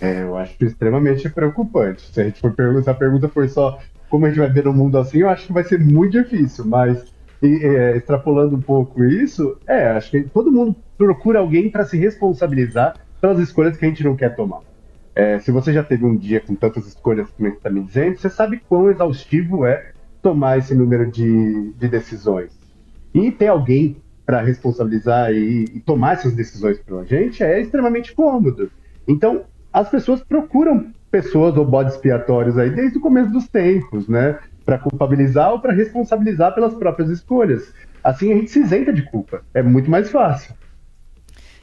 É, eu acho extremamente preocupante. Se a gente for perguntar, se a pergunta for só como a gente vai ver no mundo assim, eu acho que vai ser muito difícil. Mas e, é, extrapolando um pouco isso, é, acho que todo mundo procura alguém para se responsabilizar pelas escolhas que a gente não quer tomar. É, se você já teve um dia com tantas escolhas como está me dizendo, você sabe quão exaustivo é tomar esse número de, de decisões. E ter alguém para responsabilizar e, e, tomar essas decisões para a gente é extremamente cômodo. Então, as pessoas procuram pessoas ou bodes expiatórios aí desde o começo dos tempos, né? Para culpabilizar ou para responsabilizar pelas próprias escolhas. Assim a gente se isenta de culpa. É muito mais fácil.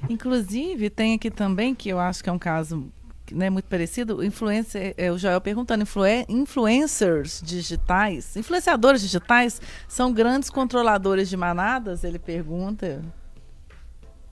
Inclusive, tem aqui também, que eu acho que é um caso né, muito parecido, influencer, é, o Joel perguntando, influen influencers digitais, influenciadores digitais são grandes controladores de manadas? Ele pergunta.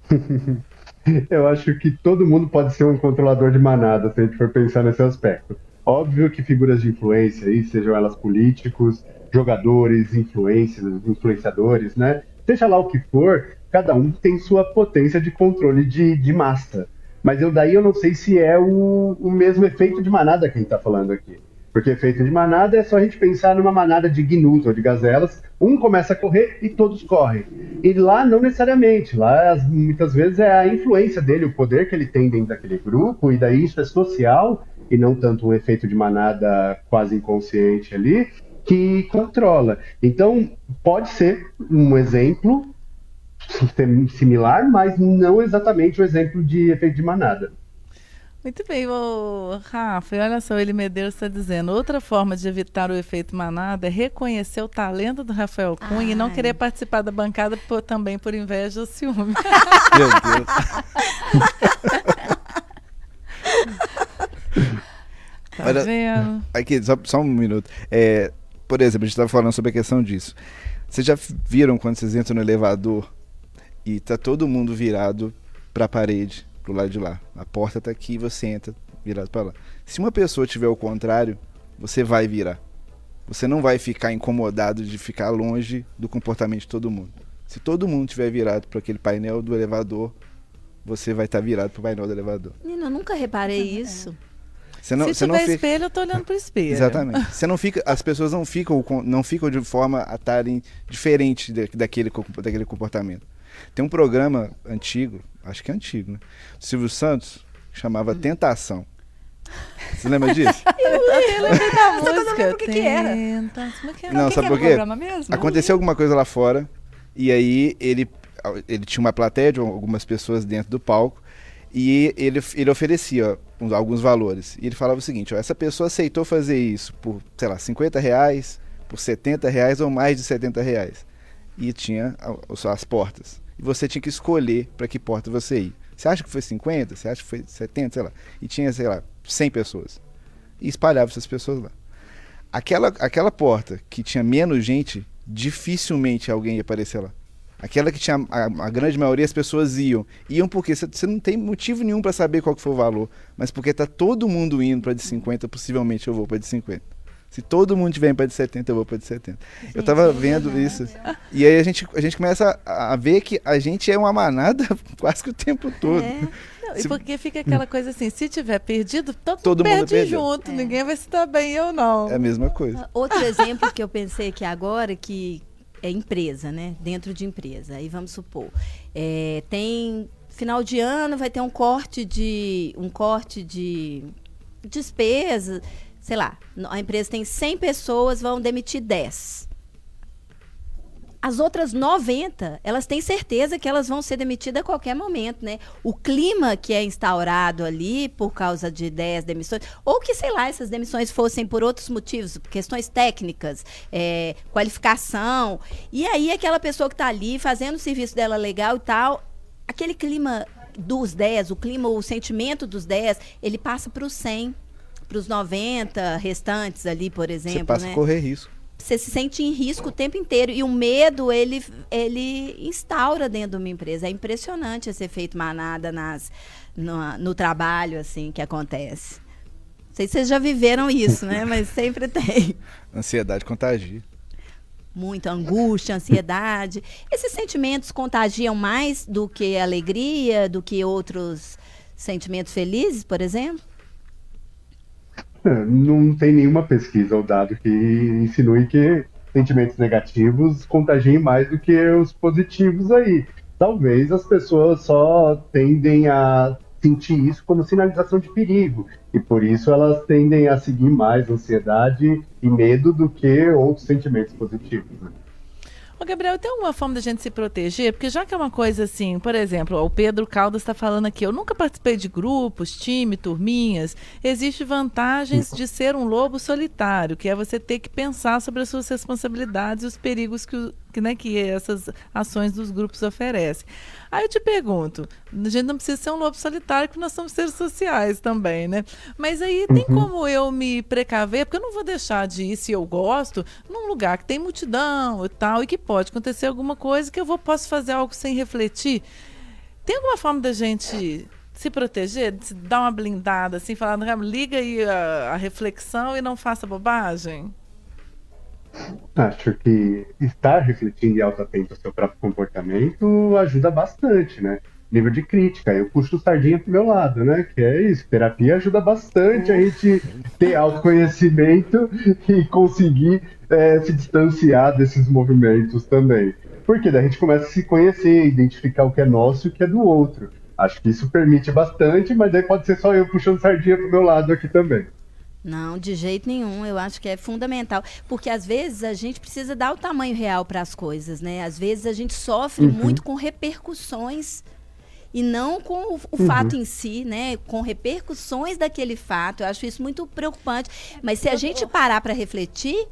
Eu acho que todo mundo pode ser um controlador de manada, se a gente for pensar nesse aspecto. Óbvio que figuras de influência, aí, sejam elas políticos, jogadores, influenciadores, né? Seja lá o que for, cada um tem sua potência de controle de, de massa. Mas eu daí eu não sei se é o, o mesmo efeito de manada que a gente está falando aqui. Porque efeito de manada é só a gente pensar numa manada de gnus ou de gazelas, um começa a correr e todos correm. E lá não necessariamente, lá as, muitas vezes é a influência dele, o poder que ele tem dentro daquele grupo, e daí isso é social e não tanto um efeito de manada quase inconsciente ali, que controla. Então, pode ser um exemplo similar, mas não exatamente o exemplo de efeito de manada. Muito bem, o Rafa, e olha só, ele Medeiros está dizendo, outra forma de evitar o efeito manada é reconhecer o talento do Rafael Cunha Ai. e não querer participar da bancada por, também por inveja ou ciúme. Meu Deus. tá Olha, vendo? Aqui, só, só um minuto. É, por exemplo, a gente estava falando sobre a questão disso. Vocês já viram quando vocês entram no elevador e tá todo mundo virado para a parede, pro lado de lá. A porta tá aqui e você entra virado para lá. Se uma pessoa tiver o contrário, você vai virar. Você não vai ficar incomodado de ficar longe do comportamento de todo mundo. Se todo mundo tiver virado para aquele painel do elevador, você vai estar tá virado para o painel do elevador. Menina, eu nunca reparei isso. Você não, Se você tiver não fica... espelho, eu tô olhando pro espelho. Exatamente. Você não fica, as pessoas não ficam, não ficam de forma a estarem diferente daquele, daquele comportamento. Tem um programa antigo, acho que é antigo, né? Silvio Santos, chamava hum. Tentação. Você lembra disso? eu lembrei da música. O que, que era? Não, sabe por quê? Aconteceu alguma coisa lá fora e aí ele, ele tinha uma plateia de algumas pessoas dentro do palco e ele, ele oferecia ó, alguns valores. E ele falava o seguinte, ó, essa pessoa aceitou fazer isso por, sei lá, 50 reais, por 70 reais ou mais de 70 reais. E tinha as portas. E você tinha que escolher para que porta você ir. Você acha que foi 50? Você acha que foi 70? Sei lá. E tinha, sei lá, 100 pessoas. E espalhava essas pessoas lá. Aquela, aquela porta que tinha menos gente, dificilmente alguém ia aparecer lá. Aquela que tinha a, a grande maioria as pessoas iam. Iam porque você não tem motivo nenhum para saber qual que foi o valor, mas porque tá todo mundo indo para de 50, possivelmente eu vou para de 50. Se todo mundo tiver para de 70, eu vou para de 70. Gente, eu tava vendo isso. E aí a gente, a gente começa a, a, ver que a gente é uma manada quase que o tempo todo. É. Não, se... E porque fica aquela coisa assim, se tiver perdido, todo, todo mundo perde junto. É. Ninguém vai se dar bem, eu não. É a mesma coisa. Outro exemplo que eu pensei que agora, que é empresa, né? Dentro de empresa. Aí vamos supor, é, tem final de ano vai ter um corte de um corte de despesa, sei lá, a empresa tem 100 pessoas, vão demitir 10. As outras 90, elas têm certeza que elas vão ser demitidas a qualquer momento, né? O clima que é instaurado ali por causa de 10 demissões, ou que, sei lá, essas demissões fossem por outros motivos, questões técnicas, é, qualificação. E aí, aquela pessoa que está ali fazendo o serviço dela legal e tal, aquele clima dos 10, o clima, o sentimento dos 10, ele passa para os 100, para os 90 restantes ali, por exemplo. Você passa né? a correr risco você se sente em risco o tempo inteiro. E o medo, ele, ele instaura dentro de uma empresa. É impressionante esse efeito manada nas, no, no trabalho, assim, que acontece. Não sei se vocês já viveram isso, né? Mas sempre tem. Ansiedade contagia. Muita angústia, ansiedade. Esses sentimentos contagiam mais do que alegria, do que outros sentimentos felizes, por exemplo? Não tem nenhuma pesquisa ou dado que insinue que sentimentos negativos contagiem mais do que os positivos aí. Talvez as pessoas só tendem a sentir isso como sinalização de perigo e por isso elas tendem a seguir mais ansiedade e medo do que outros sentimentos positivos. Né? Ô, Gabriel, tem alguma forma da gente se proteger? Porque já que é uma coisa assim, por exemplo, o Pedro Caldas está falando aqui, eu nunca participei de grupos, time, turminhas. Existem vantagens de ser um lobo solitário, que é você ter que pensar sobre as suas responsabilidades e os perigos que, que, né, que essas ações dos grupos oferecem. Aí eu te pergunto, a gente não precisa ser um lobo solitário, porque nós somos seres sociais também, né? Mas aí tem uhum. como eu me precaver, porque eu não vou deixar de ir, se eu gosto, num lugar que tem multidão e tal, e que pode acontecer alguma coisa que eu vou, posso fazer algo sem refletir. Tem alguma forma da gente se proteger, de dar uma blindada, assim, falar, liga aí a, a reflexão e não faça bobagem? Acho que estar refletindo e auto-atento ao seu próprio comportamento ajuda bastante, né? Nível de crítica, eu puxo sardinha pro meu lado, né? Que é isso, terapia ajuda bastante a gente ter autoconhecimento e conseguir é, se distanciar desses movimentos também. Porque daí a gente começa a se conhecer, identificar o que é nosso e o que é do outro. Acho que isso permite bastante, mas aí pode ser só eu puxando sardinha pro meu lado aqui também. Não, de jeito nenhum. Eu acho que é fundamental. Porque às vezes a gente precisa dar o tamanho real para as coisas, né? Às vezes a gente sofre uhum. muito com repercussões e não com o, o uhum. fato em si, né? Com repercussões daquele fato. Eu acho isso muito preocupante. Mas se a gente parar para refletir,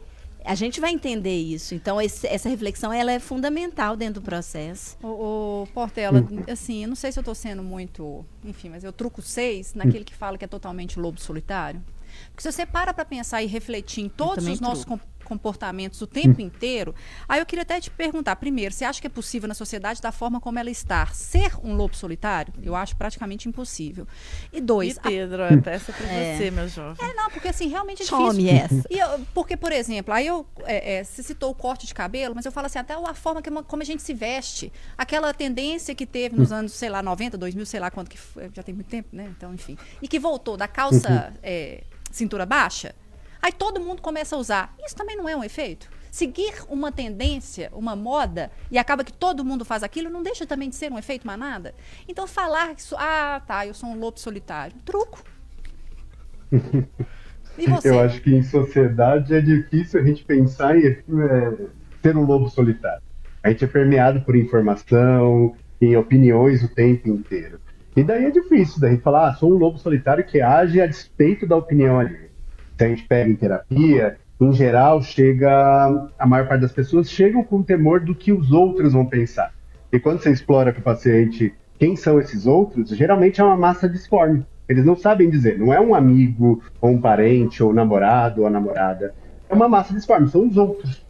a gente vai entender isso. Então, esse, essa reflexão ela é fundamental dentro do processo. O, o Portela, uhum. assim, eu não sei se eu estou sendo muito, enfim, mas eu truco seis naquele que fala que é totalmente lobo solitário. Porque se você para para pensar e refletir em todos os nossos comportamentos o tempo inteiro. Aí eu queria até te perguntar, primeiro, você acha que é possível na sociedade, da forma como ela está, ser um lobo solitário? Eu acho praticamente impossível. E dois... E Pedro, a... peça para é. você, meu jovem. É, não, porque assim, realmente é Some difícil. essa. E eu, porque, por exemplo, aí eu... É, é, você citou o corte de cabelo, mas eu falo assim, até a forma que, como a gente se veste. Aquela tendência que teve nos anos, sei lá, 90, 2000, sei lá quanto que foi, já tem muito tempo, né? Então, enfim. E que voltou da calça é, cintura baixa Aí todo mundo começa a usar. Isso também não é um efeito? Seguir uma tendência, uma moda, e acaba que todo mundo faz aquilo, não deixa também de ser um efeito manada? Então falar isso, ah, tá, eu sou um lobo solitário. Truco. E você? Eu acho que em sociedade é difícil a gente pensar em é, ser um lobo solitário. A gente é permeado por informação, em opiniões o tempo inteiro. E daí é difícil daí falar, ah, sou um lobo solitário que age a despeito da opinião ali se a gente pega em terapia, em geral, chega. A maior parte das pessoas chegam com temor do que os outros vão pensar. E quando você explora com o paciente quem são esses outros, geralmente é uma massa disforme. Eles não sabem dizer, não é um amigo, ou um parente, ou um namorado, ou namorada. É uma massa disforme, são os outros.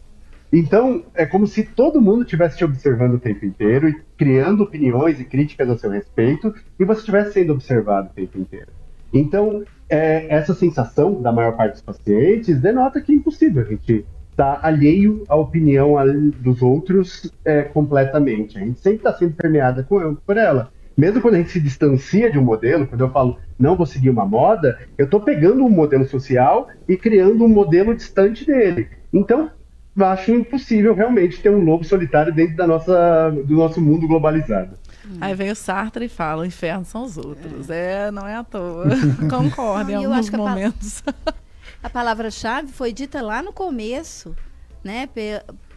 Então, é como se todo mundo estivesse te observando o tempo inteiro e criando opiniões e críticas a seu respeito, e você estivesse sendo observado o tempo inteiro. Então, é, essa sensação da maior parte dos pacientes denota que é impossível a gente estar tá alheio à opinião dos outros é, completamente. A gente sempre está sendo permeada por ela. Mesmo quando a gente se distancia de um modelo, quando eu falo não vou seguir uma moda, eu estou pegando um modelo social e criando um modelo distante dele. Então, acho impossível realmente ter um lobo solitário dentro da nossa, do nosso mundo globalizado. Hum. Aí vem o Sartre e fala: o inferno são os outros. É, é não é à toa. Concordo em alguns momentos. A palavra-chave foi dita lá no começo, né?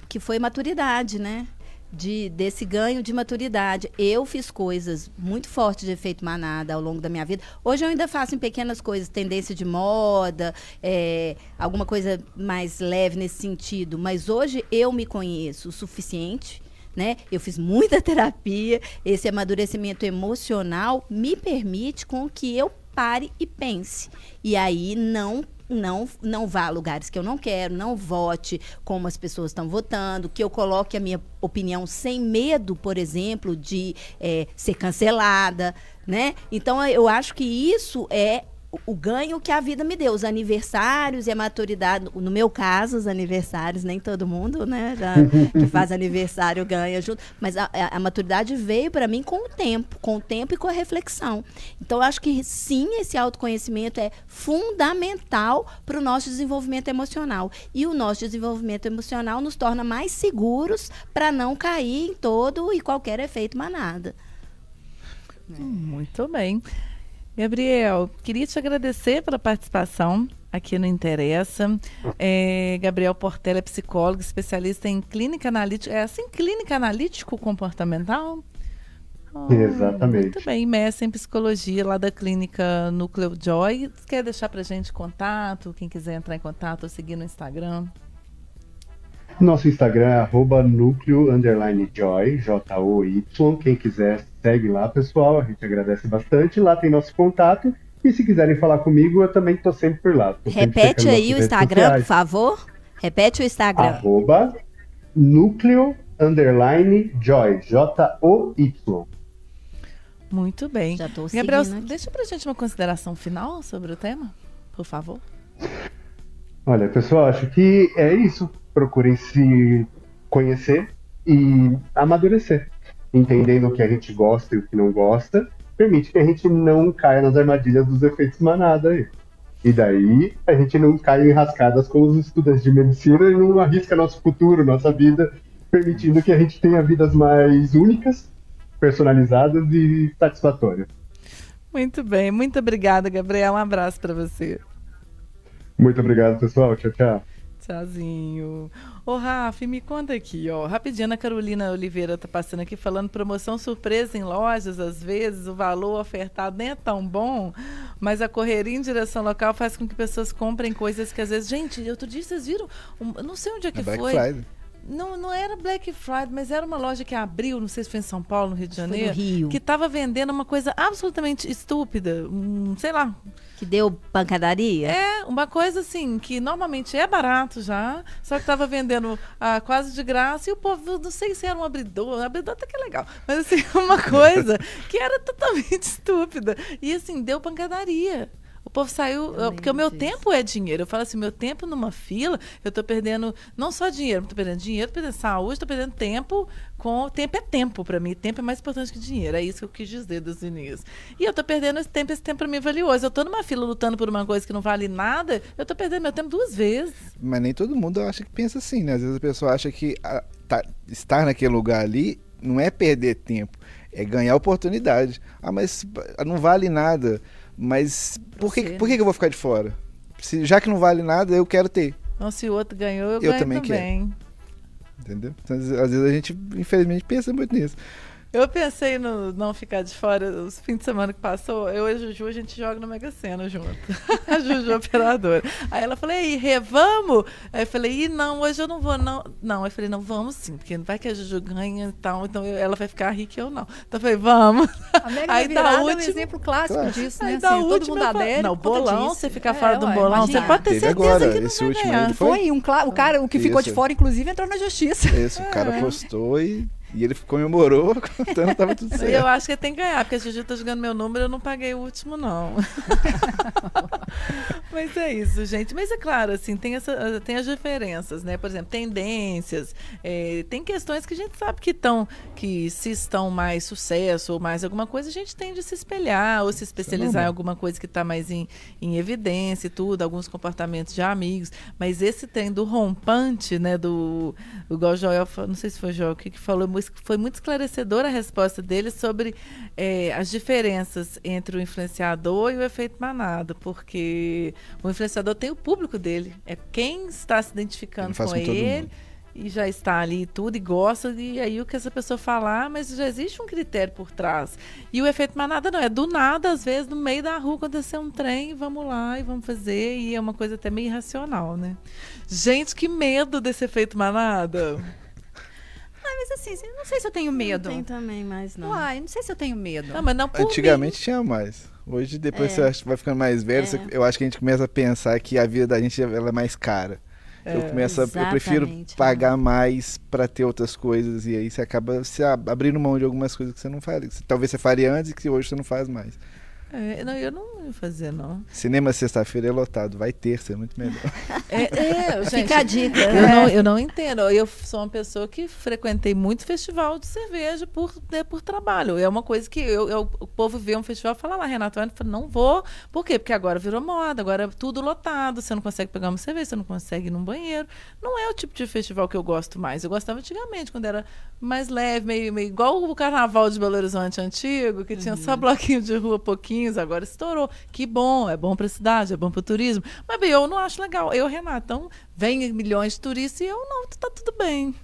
Que foi maturidade, né? De, desse ganho de maturidade. Eu fiz coisas muito fortes de efeito manada ao longo da minha vida. Hoje eu ainda faço em pequenas coisas, tendência de moda, é, alguma coisa mais leve nesse sentido. Mas hoje eu me conheço o suficiente né? Eu fiz muita terapia. Esse amadurecimento emocional me permite com que eu pare e pense. E aí não não não vá a lugares que eu não quero, não vote como as pessoas estão votando, que eu coloque a minha opinião sem medo, por exemplo, de é, ser cancelada, né? Então eu acho que isso é o ganho que a vida me deu, os aniversários e a maturidade. No meu caso, os aniversários, nem todo mundo, né, já, que faz aniversário ganha junto, mas a, a maturidade veio para mim com o tempo, com o tempo e com a reflexão. Então, eu acho que sim, esse autoconhecimento é fundamental para o nosso desenvolvimento emocional. E o nosso desenvolvimento emocional nos torna mais seguros para não cair em todo e qualquer efeito manada. Muito bem. Gabriel, queria te agradecer pela participação aqui no Interessa. É, Gabriel Portela é psicólogo, especialista em clínica analítica. É assim, clínica analítico comportamental? Oh, Exatamente. Muito bem, mestre em psicologia lá da clínica Núcleo Joy. Quer deixar pra gente contato? Quem quiser entrar em contato ou seguir no Instagram? Nosso Instagram é arroba núcleo underline joy, J-O-Y. Quem quiser, segue lá, pessoal. A gente agradece bastante. Lá tem nosso contato. E se quiserem falar comigo, eu também estou sempre por lá. Tô Repete aí o Instagram, sociais. por favor. Repete o Instagram. Arroba núcleo underline joy, J-O-Y. Muito bem. Já tô Gabriel, aqui. deixa pra gente uma consideração final sobre o tema, por favor. Olha, pessoal, acho que é isso procurem se conhecer e amadurecer, entendendo o que a gente gosta e o que não gosta, permite que a gente não caia nas armadilhas dos efeitos manada aí. E daí a gente não cai em rascadas com os estudantes de medicina e não arrisca nosso futuro, nossa vida, permitindo que a gente tenha vidas mais únicas, personalizadas e satisfatórias. Muito bem, muito obrigada, Gabriel. Um abraço para você. Muito obrigado, pessoal. Tchau, tchau. Tchauzinho. Ô, Rafa, me conta aqui, ó. Rapidinho, a Carolina Oliveira tá passando aqui falando promoção surpresa em lojas, às vezes o valor ofertado nem é tão bom, mas a correria em direção local faz com que pessoas comprem coisas que às vezes. Gente, outro dia vocês viram. Um, não sei onde é que Black foi. Friday. Não, não era Black Friday, mas era uma loja que abriu, não sei se foi em São Paulo, no Rio de Janeiro, Rio. que estava vendendo uma coisa absolutamente estúpida, um, sei lá, Que deu pancadaria? é uma coisa assim que normalmente é barato já, só que estava vendendo ah, quase de graça e o povo, não sei se era um abridor, abridor até que é legal, mas assim, uma coisa que era totalmente estúpida e assim, deu pancadaria. O povo saiu, Eu porque o meu disso. tempo é dinheiro. Eu falo assim, meu tempo numa fila, eu tô perdendo não só dinheiro, tô perdendo dinheiro, tô perdendo saúde, tô perdendo tempo. Com tempo é tempo para mim, tempo é mais importante que dinheiro. É isso que eu quis dizer dos inícios. E eu tô perdendo esse tempo, esse tempo para mim é valioso. Eu tô numa fila lutando por uma coisa que não vale nada, eu tô perdendo meu tempo duas vezes. Mas nem todo mundo acha que pensa assim, né? Às vezes a pessoa acha que ah, tá- estar naquele lugar ali não é perder tempo, é ganhar oportunidade. Ah, mas não vale nada. Mas por que, por que que eu vou ficar de fora? Se, já que não vale nada, eu quero ter. Então, se o outro ganhou, eu, Eu ganho também também. Entendeu? Então, às vezes a gente, infelizmente, pensa muito nisso. Eu pensei no não ficar de fora os fins de semana que passou. Eu e a Juju, a gente joga no Mega Sena junto. a Juju é operadora. Aí ela falou, aí, Rê, vamos? Aí eu falei, ih, não, hoje eu não vou, não. Não, eu falei, não, vamos sim, porque vai que a Juju ganha e tal, então eu- ela vai ficar rica e eu não. Então eu falei, vamos. A Mega Aí da da Virada é um última- exemplo clássico Claro. disso, né? Aí Assim, da todo última mundo adere Não, conta bolão, disso. você ficar É, fora do ué, bolão, você imagina. pode ter Teve certeza agora, que não esse vai último foi? Foi um cla- o cara, o que ficou de fora, inclusive, entrou na justiça. Isso, o cara postou e, e ele comemorou, contando tava tudo Eu certo. acho que tem que ganhar, porque a Juju tá jogando meu número, eu não paguei o último, não. Mas é isso, gente. Mas é claro, assim, tem, essa, tem as diferenças, né? Por exemplo, tendências. é, tem questões que a gente sabe que estão, que se estão mais sucesso ou mais alguma coisa, a gente tende a se espelhar ou se especializar em alguma coisa que está mais em, em evidência e tudo, alguns comportamentos de amigos. Mas esse tem do rompante, né? Do. Igual o Joel, não sei se foi o Joel que que falou, foi muito esclarecedora a resposta dele sobre é, as diferenças entre o influenciador e o efeito manada, porque o influenciador tem o público dele, é quem está se identificando com com ele e já está ali e tudo e gosta, e aí o que essa pessoa falar, mas já existe um critério por trás. E o efeito manada não, é do nada, às vezes, no meio da rua acontecer um trem, vamos lá e vamos fazer, e é uma coisa até meio irracional, né? Gente, que medo desse efeito manada. Ah, mas assim, não sei se eu tenho medo. Não tem também mais, não. Uai, não sei se eu tenho medo. Não, mas não por Antigamente tinha mais. Hoje, depois É. você vai ficando mais velho, É. eu acho que a gente começa a pensar que a vida da gente ela é mais cara. eu, começo a- eu prefiro pagar mais pra ter outras coisas e aí você acaba se ab- abrindo mão de algumas coisas que você não faria. Talvez você faria antes e que hoje você não faz mais. É, não, eu não ia fazer, não. Cinema sexta-feira é lotado, vai terça, é muito melhor. É, é, gente, Fica a dica. Eu não, eu não entendo. Eu sou uma pessoa que frequentei muito festival de cerveja por, né, por trabalho. É uma coisa que eu, eu- o povo vê um festival e fala lá, Renato, eu falo, não vou. Por quê? Porque agora virou moda, agora é tudo lotado. Você não consegue pegar uma cerveja, você não consegue ir num banheiro. Não é o tipo de festival que eu gosto mais. Eu gostava antigamente, quando era mais leve, meio, meio igual o carnaval de Belo Horizonte antigo, que tinha só bloquinho de rua, agora estourou. Que bom, é bom para a cidade, é bom para o turismo. Mas bem, eu não acho legal. Eu, Renato, então, vem milhões de turistas e eu não, tá tudo bem.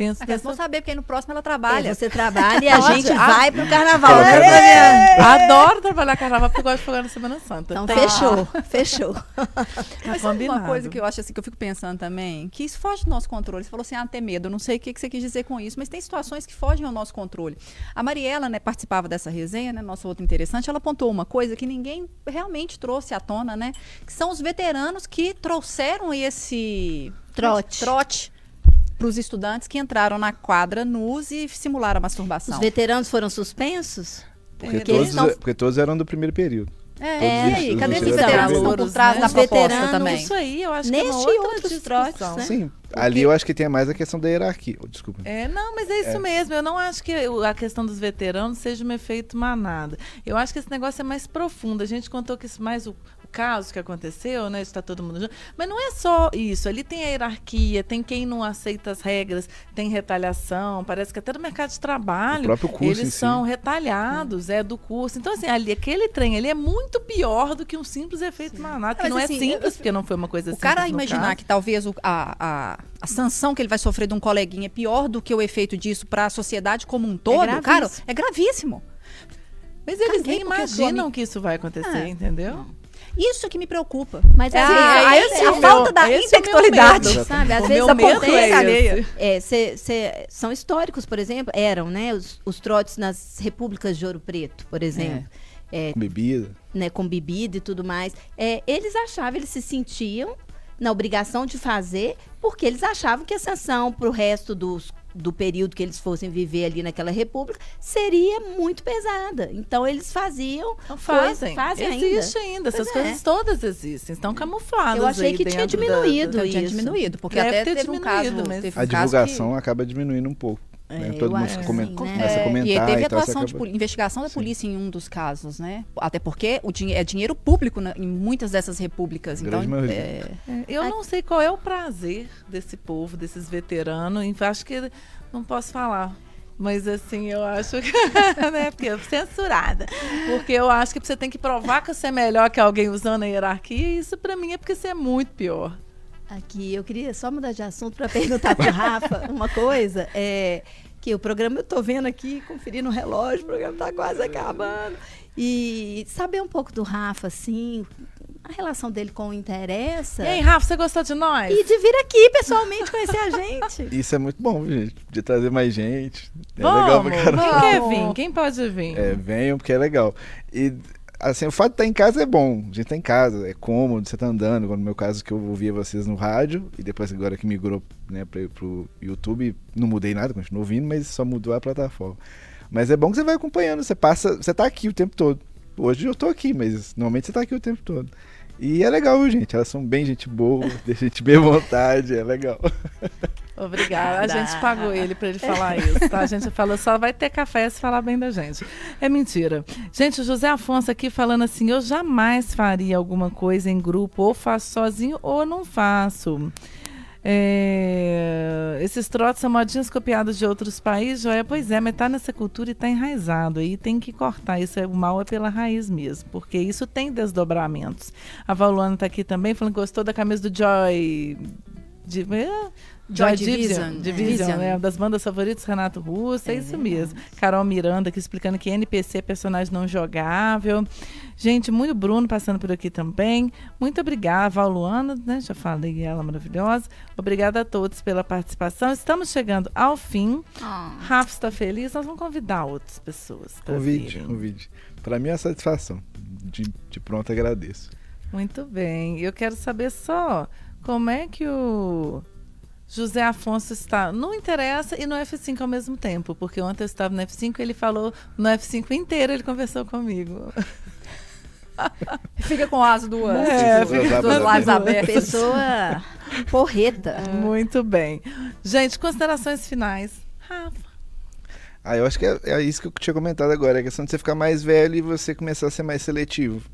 Penso Vocês dessa vão saber, porque aí no próximo ela É, trabalha. você trabalha e a gente a- vai pro carnaval. Tá vendo? Adoro trabalhar carnaval porque eu gosto de folgar na Semana Santa. Então Tá- fechou, fechou. tá Mas sabe uma coisa que eu acho assim, que eu fico pensando também, que isso foge do nosso controle. Você falou assim, ah, ter medo. Eu não sei o que, que você quis dizer com isso, mas tem situações que fogem ao nosso controle. A Mariela, né, participava dessa resenha, né, nossa outra interessante, ela apontou uma coisa que ninguém realmente trouxe à tona, né? Que são os veteranos que trouxeram esse Trote. trote para os estudantes que entraram na quadra nus e simularam a masturbação. Os veteranos foram suspensos? Porque, É, todos, não- porque todos eram do primeiro período. É, e os- aí, os cadê esses veteranos estão por trás né? da Os proposta também? Isso aí, eu acho que é Neste uma outra discussão. trotes, né? Sim, ali eu acho que tem mais a questão da hierarquia. Oh, Desculpa. É, não, mas é isso É. mesmo. Eu não acho que a questão dos veteranos seja um efeito manada. Eu acho que esse negócio é mais profundo. A gente contou que isso mais o caso que aconteceu, né? Está todo mundo junto. Mas não é só isso. Ali tem a hierarquia, tem quem não aceita as regras, tem retaliação. Parece que até no mercado de trabalho O próprio curso eles em si. são retalhados, é do curso. Então, assim, ali, aquele trem ali é muito pior do que um simples efeito manada, que Mas, não é assim, simples, eu- porque não foi uma coisa O simples. cara imaginar caso. que talvez o- a, a, a sanção que ele vai sofrer de um coleguinha é pior do que o efeito disso para a sociedade como um todo, gravíssimo. cara, é gravíssimo. Mas eles Caguei nem imaginam que isso vai acontecer, É. entendeu? Isso que me preocupa. Mas às É, vezes, esse- é a falta da é intelectualidade. medo. Sabe? Às O vezes acontece- é. É, cê- cê- são históricos, por exemplo, eram, né? Os, os trotes nas repúblicas de Ouro Preto, por exemplo. É, Com bebida. né, com bebida e tudo mais. É, eles achavam, eles se sentiam na obrigação de fazer, porque eles achavam que a sanção para o resto dos, do período que eles fossem viver ali naquela república seria muito pesada. Então eles faziam. Não coisa- fazem. fazem Existe ainda. Essas Pois é. coisas todas existem. Estão camufladas. Eu achei aí que tinha dentro da- diminuído da- Eu tinha isso. diminuído, porque Deve até ter teve um diminuído, caso. mas- teve A um caso divulgação que- acaba diminuindo um pouco. Né? É, Todo eu mundo acho comen- que sim, né? começa a É, comentar. e teve então você atuação de acaba- poli- investigação da Sim. polícia em um dos casos, né? Até porque o dinhe- é dinheiro público né, em muitas dessas repúblicas. Então, Grande maioria. é, É, Eu não sei qual é o prazer desse povo, desses veteranos. Acho que não posso falar. Mas assim, eu acho que. né, porque eu censurada. Porque eu acho que você tem que provar que você é melhor que alguém usando a hierarquia. E isso pra mim é porque você é muito pior. Aqui, eu queria só mudar de assunto para perguntar para Rafa uma coisa. É, que o programa eu tô vendo aqui, conferindo o relógio, o programa tá quase acabando. E saber um pouco do Rafa, assim, a relação dele com o Interessa. E aí, Rafa, você gostou de nós? E de vir aqui pessoalmente conhecer a gente. Isso é muito bom, viu, gente. De trazer mais gente. É Vamos! legal pra caramba. Quem quer vir? Quem pode vir? É, venham, porque é legal. E, assim, o fato de estar em casa é bom. A gente tá em casa, é cômodo, você tá andando. No meu caso, que eu ouvia vocês no rádio, e depois agora que migrou né, pra, pro YouTube, não mudei nada, continuo ouvindo, mas só mudou a plataforma. Mas é bom que você vai acompanhando, você passa, você tá aqui o tempo todo. Hoje eu tô aqui, mas normalmente você tá aqui o tempo todo. E é legal, gente? Elas são bem gente boa, deixa a gente bem à vontade, é legal. Obrigada. A gente pagou ele pra ele falar isso, tá? A gente falou, só vai ter café se falar bem da gente. É mentira. Gente, o José Afonso aqui falando assim: eu jamais faria alguma coisa em grupo, ou faço sozinho ou não faço. É, esses trotes são modinhas copiadas de outros países, Joia. Pois é, mas tá nessa cultura e tá enraizado. Aí tem que cortar. Isso é o mal é pela raiz mesmo, porque isso tem desdobramentos. A Valuana tá aqui também falando que gostou da camisa do Joy. De, Joy Division, Division, Division, é. né? Das bandas favoritas, Renato Russo, é, isso mesmo. Carol Miranda aqui explicando que NPC é personagem não jogável. Gente, muito Bruno passando por aqui também. Muito obrigada, Val Luana, né? Já falei ela maravilhosa. Obrigada a todos pela participação. Estamos chegando ao fim. Ah. Rafa está feliz, nós vamos convidar outras pessoas. para Convide, virem. convide. Pra mim é uma satisfação. De, de pronto agradeço. Muito bem. Eu quero saber só como é que o José Afonso está no Interessa e no F5 ao mesmo tempo. Porque ontem eu estava no F5 e ele falou no F5 inteiro, ele conversou comigo. Fica com o asa do ano. É, fica com Duas as lajes abertas. Pessoa porreta. Muito bem. Gente, considerações finais. Rafa. Ah, eu acho que é, é isso que eu tinha comentado agora, é a questão de você ficar mais velho e você começar a ser mais seletivo.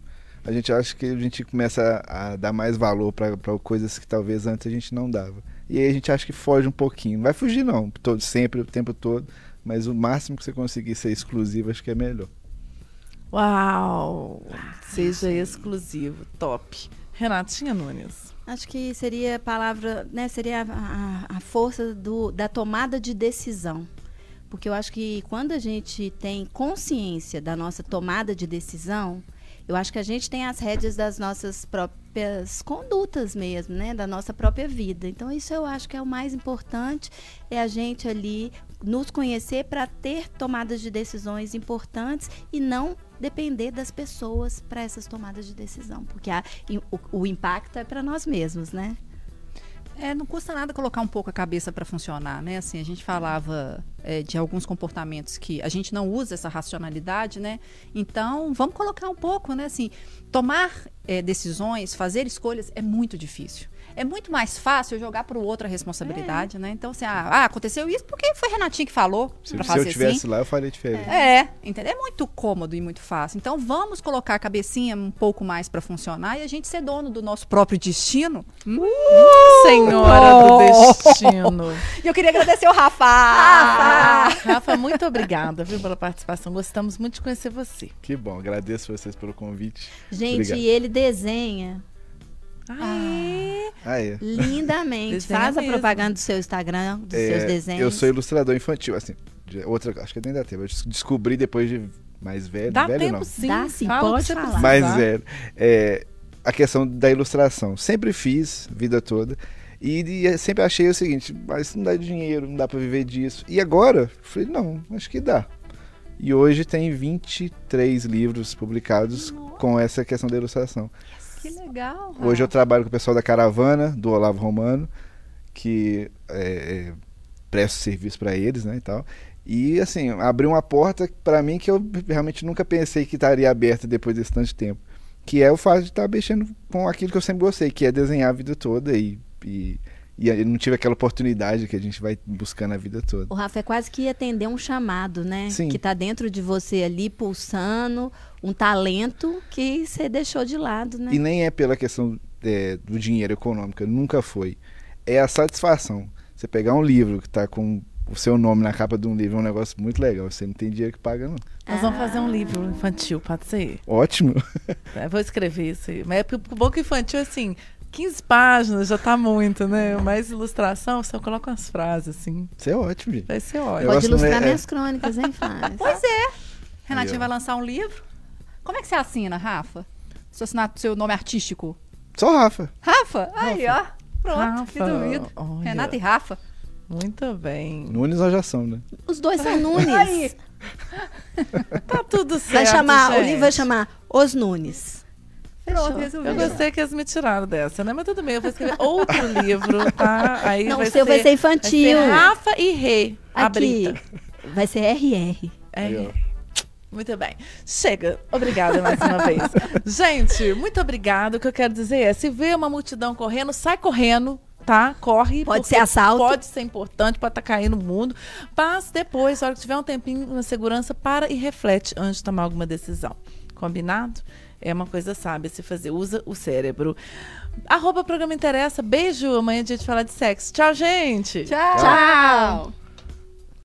A gente acha que a gente começa a, a dar mais valor para coisas que talvez antes a gente não dava. E aí a gente acha que foge um pouquinho. Não vai fugir não, todo, sempre, o tempo todo, mas o máximo que você conseguir ser exclusivo, acho que é melhor. Uau! Seja exclusivo. Top. Renatinha Nunes. Acho que seria a palavra, né? Seria a, a- a força do, da tomada de decisão. Porque eu acho que quando a gente tem consciência da nossa tomada de decisão, eu acho que a gente tem as rédeas das nossas próprias condutas mesmo, né? Da nossa própria vida. Então, isso eu acho que é o mais importante, é a gente ali nos conhecer para ter tomadas de decisões importantes e não depender das pessoas para essas tomadas de decisão. Porque a- o, o impacto é para nós mesmos, né? É, não custa nada colocar um pouco a cabeça para funcionar, né? Assim, a gente falava é, de alguns comportamentos que a gente não usa essa racionalidade, né? Então, vamos colocar um pouco, né? Assim, tomar é, decisões, fazer escolhas é muito difícil. É muito mais fácil jogar para o outro a responsabilidade, né? Então, assim, ah, ah, aconteceu isso porque foi Renatinho que falou Se, para se fazer eu tivesse assim. lá, eu faria diferente. É, entendeu? É muito cômodo e muito fácil. Então vamos colocar a cabecinha um pouco mais para funcionar e a gente ser dono do nosso próprio destino. Senhora do destino. E eu queria agradecer o Rafa. Rafa, muito obrigada viu, pela participação. Gostamos muito de conhecer você. Que bom, agradeço vocês pelo convite. Gente, Obrigado. e ele desenha Aê. Ah, é. lindamente. Desenha Faz a mesmo. propaganda do seu Instagram, dos É, seus desenhos. Eu sou ilustrador infantil, assim. de- Outra, acho que ainda tempo. Eu des- descobri depois de mais velho. Dá velho tempo não. sim. Dá sim, Fala pode falar. mais velho. É, a questão da ilustração. Sempre fiz, vida toda. E, e sempre achei o seguinte, mas não dá dinheiro, não dá para viver disso. E agora, falei, não, acho que dá. E hoje tem 23 livros publicados com essa questão da ilustração. Que legal. Hoje eu trabalho com o pessoal da Caravana, do Olavo Romano, que é, é, presto serviço para eles, né, e tal. E assim, abriu uma porta para mim que eu realmente nunca pensei que estaria aberta depois desse tanto tempo, que é o fato de estar mexendo com aquilo que eu sempre gostei, que é desenhar a vida toda e, e e eu não tive aquela oportunidade que a gente vai buscando a vida toda. O Rafa é quase que atender um chamado, né? Sim. Que tá dentro de você ali pulsando, um talento que você deixou de lado, né? E nem é pela questão é, do dinheiro econômico, nunca foi. É a satisfação. Você pegar um livro que está com o seu nome na capa de um livro é um negócio muito legal. Você não tem dinheiro que paga, não. Nós vamos fazer um livro infantil, pode ser? Ótimo. É, vou escrever isso aí. Mas é porque o book infantil, assim, 15 páginas já tá muito, né? Mais ilustração, você coloca umas frases, assim. Isso é ótimo, gente. Vai ser ótimo. Pode gosto ilustrar é- minhas crônicas, hein, Flávia? Pois é. Ó. vai lançar um livro. Como é que você assina, Rafa? Seu, assinato, seu nome artístico? Só Rafa. Rafa? Aí, ó. Pronto, que Rafa, duvido. olha. Renata e Rafa. Muito bem. Nunes nós já são, né? Os dois são Nunes. Aí. Tá tudo certo. Vai chamar, o gente. livro vai chamar Os Nunes. Pronto. Eu gostei que eles me tiraram dessa, né? Mas tudo bem, eu vou escrever outro livro, tá? Aí Não, vai o seu vai ser infantil. vai ser Rafa e Rê, a Aqui. Brita. Vai ser RR. É. Aí, ó. Muito bem. Chega. Obrigada mais uma vez. Gente, muito obrigada. O que eu quero dizer é, se vê uma multidão correndo, sai correndo, tá? Corre. Pode ser assalto. Pode ser importante, pode estar caindo no mundo. Mas depois, na hora que tiver um tempinho na segurança, para e reflete antes de tomar alguma decisão. Combinado? É uma coisa sábia se fazer. Usa o cérebro. Arroba programa interessa. Beijo. Amanhã é dia de falar de sexo. Tchau, gente. Tchau. Tchau.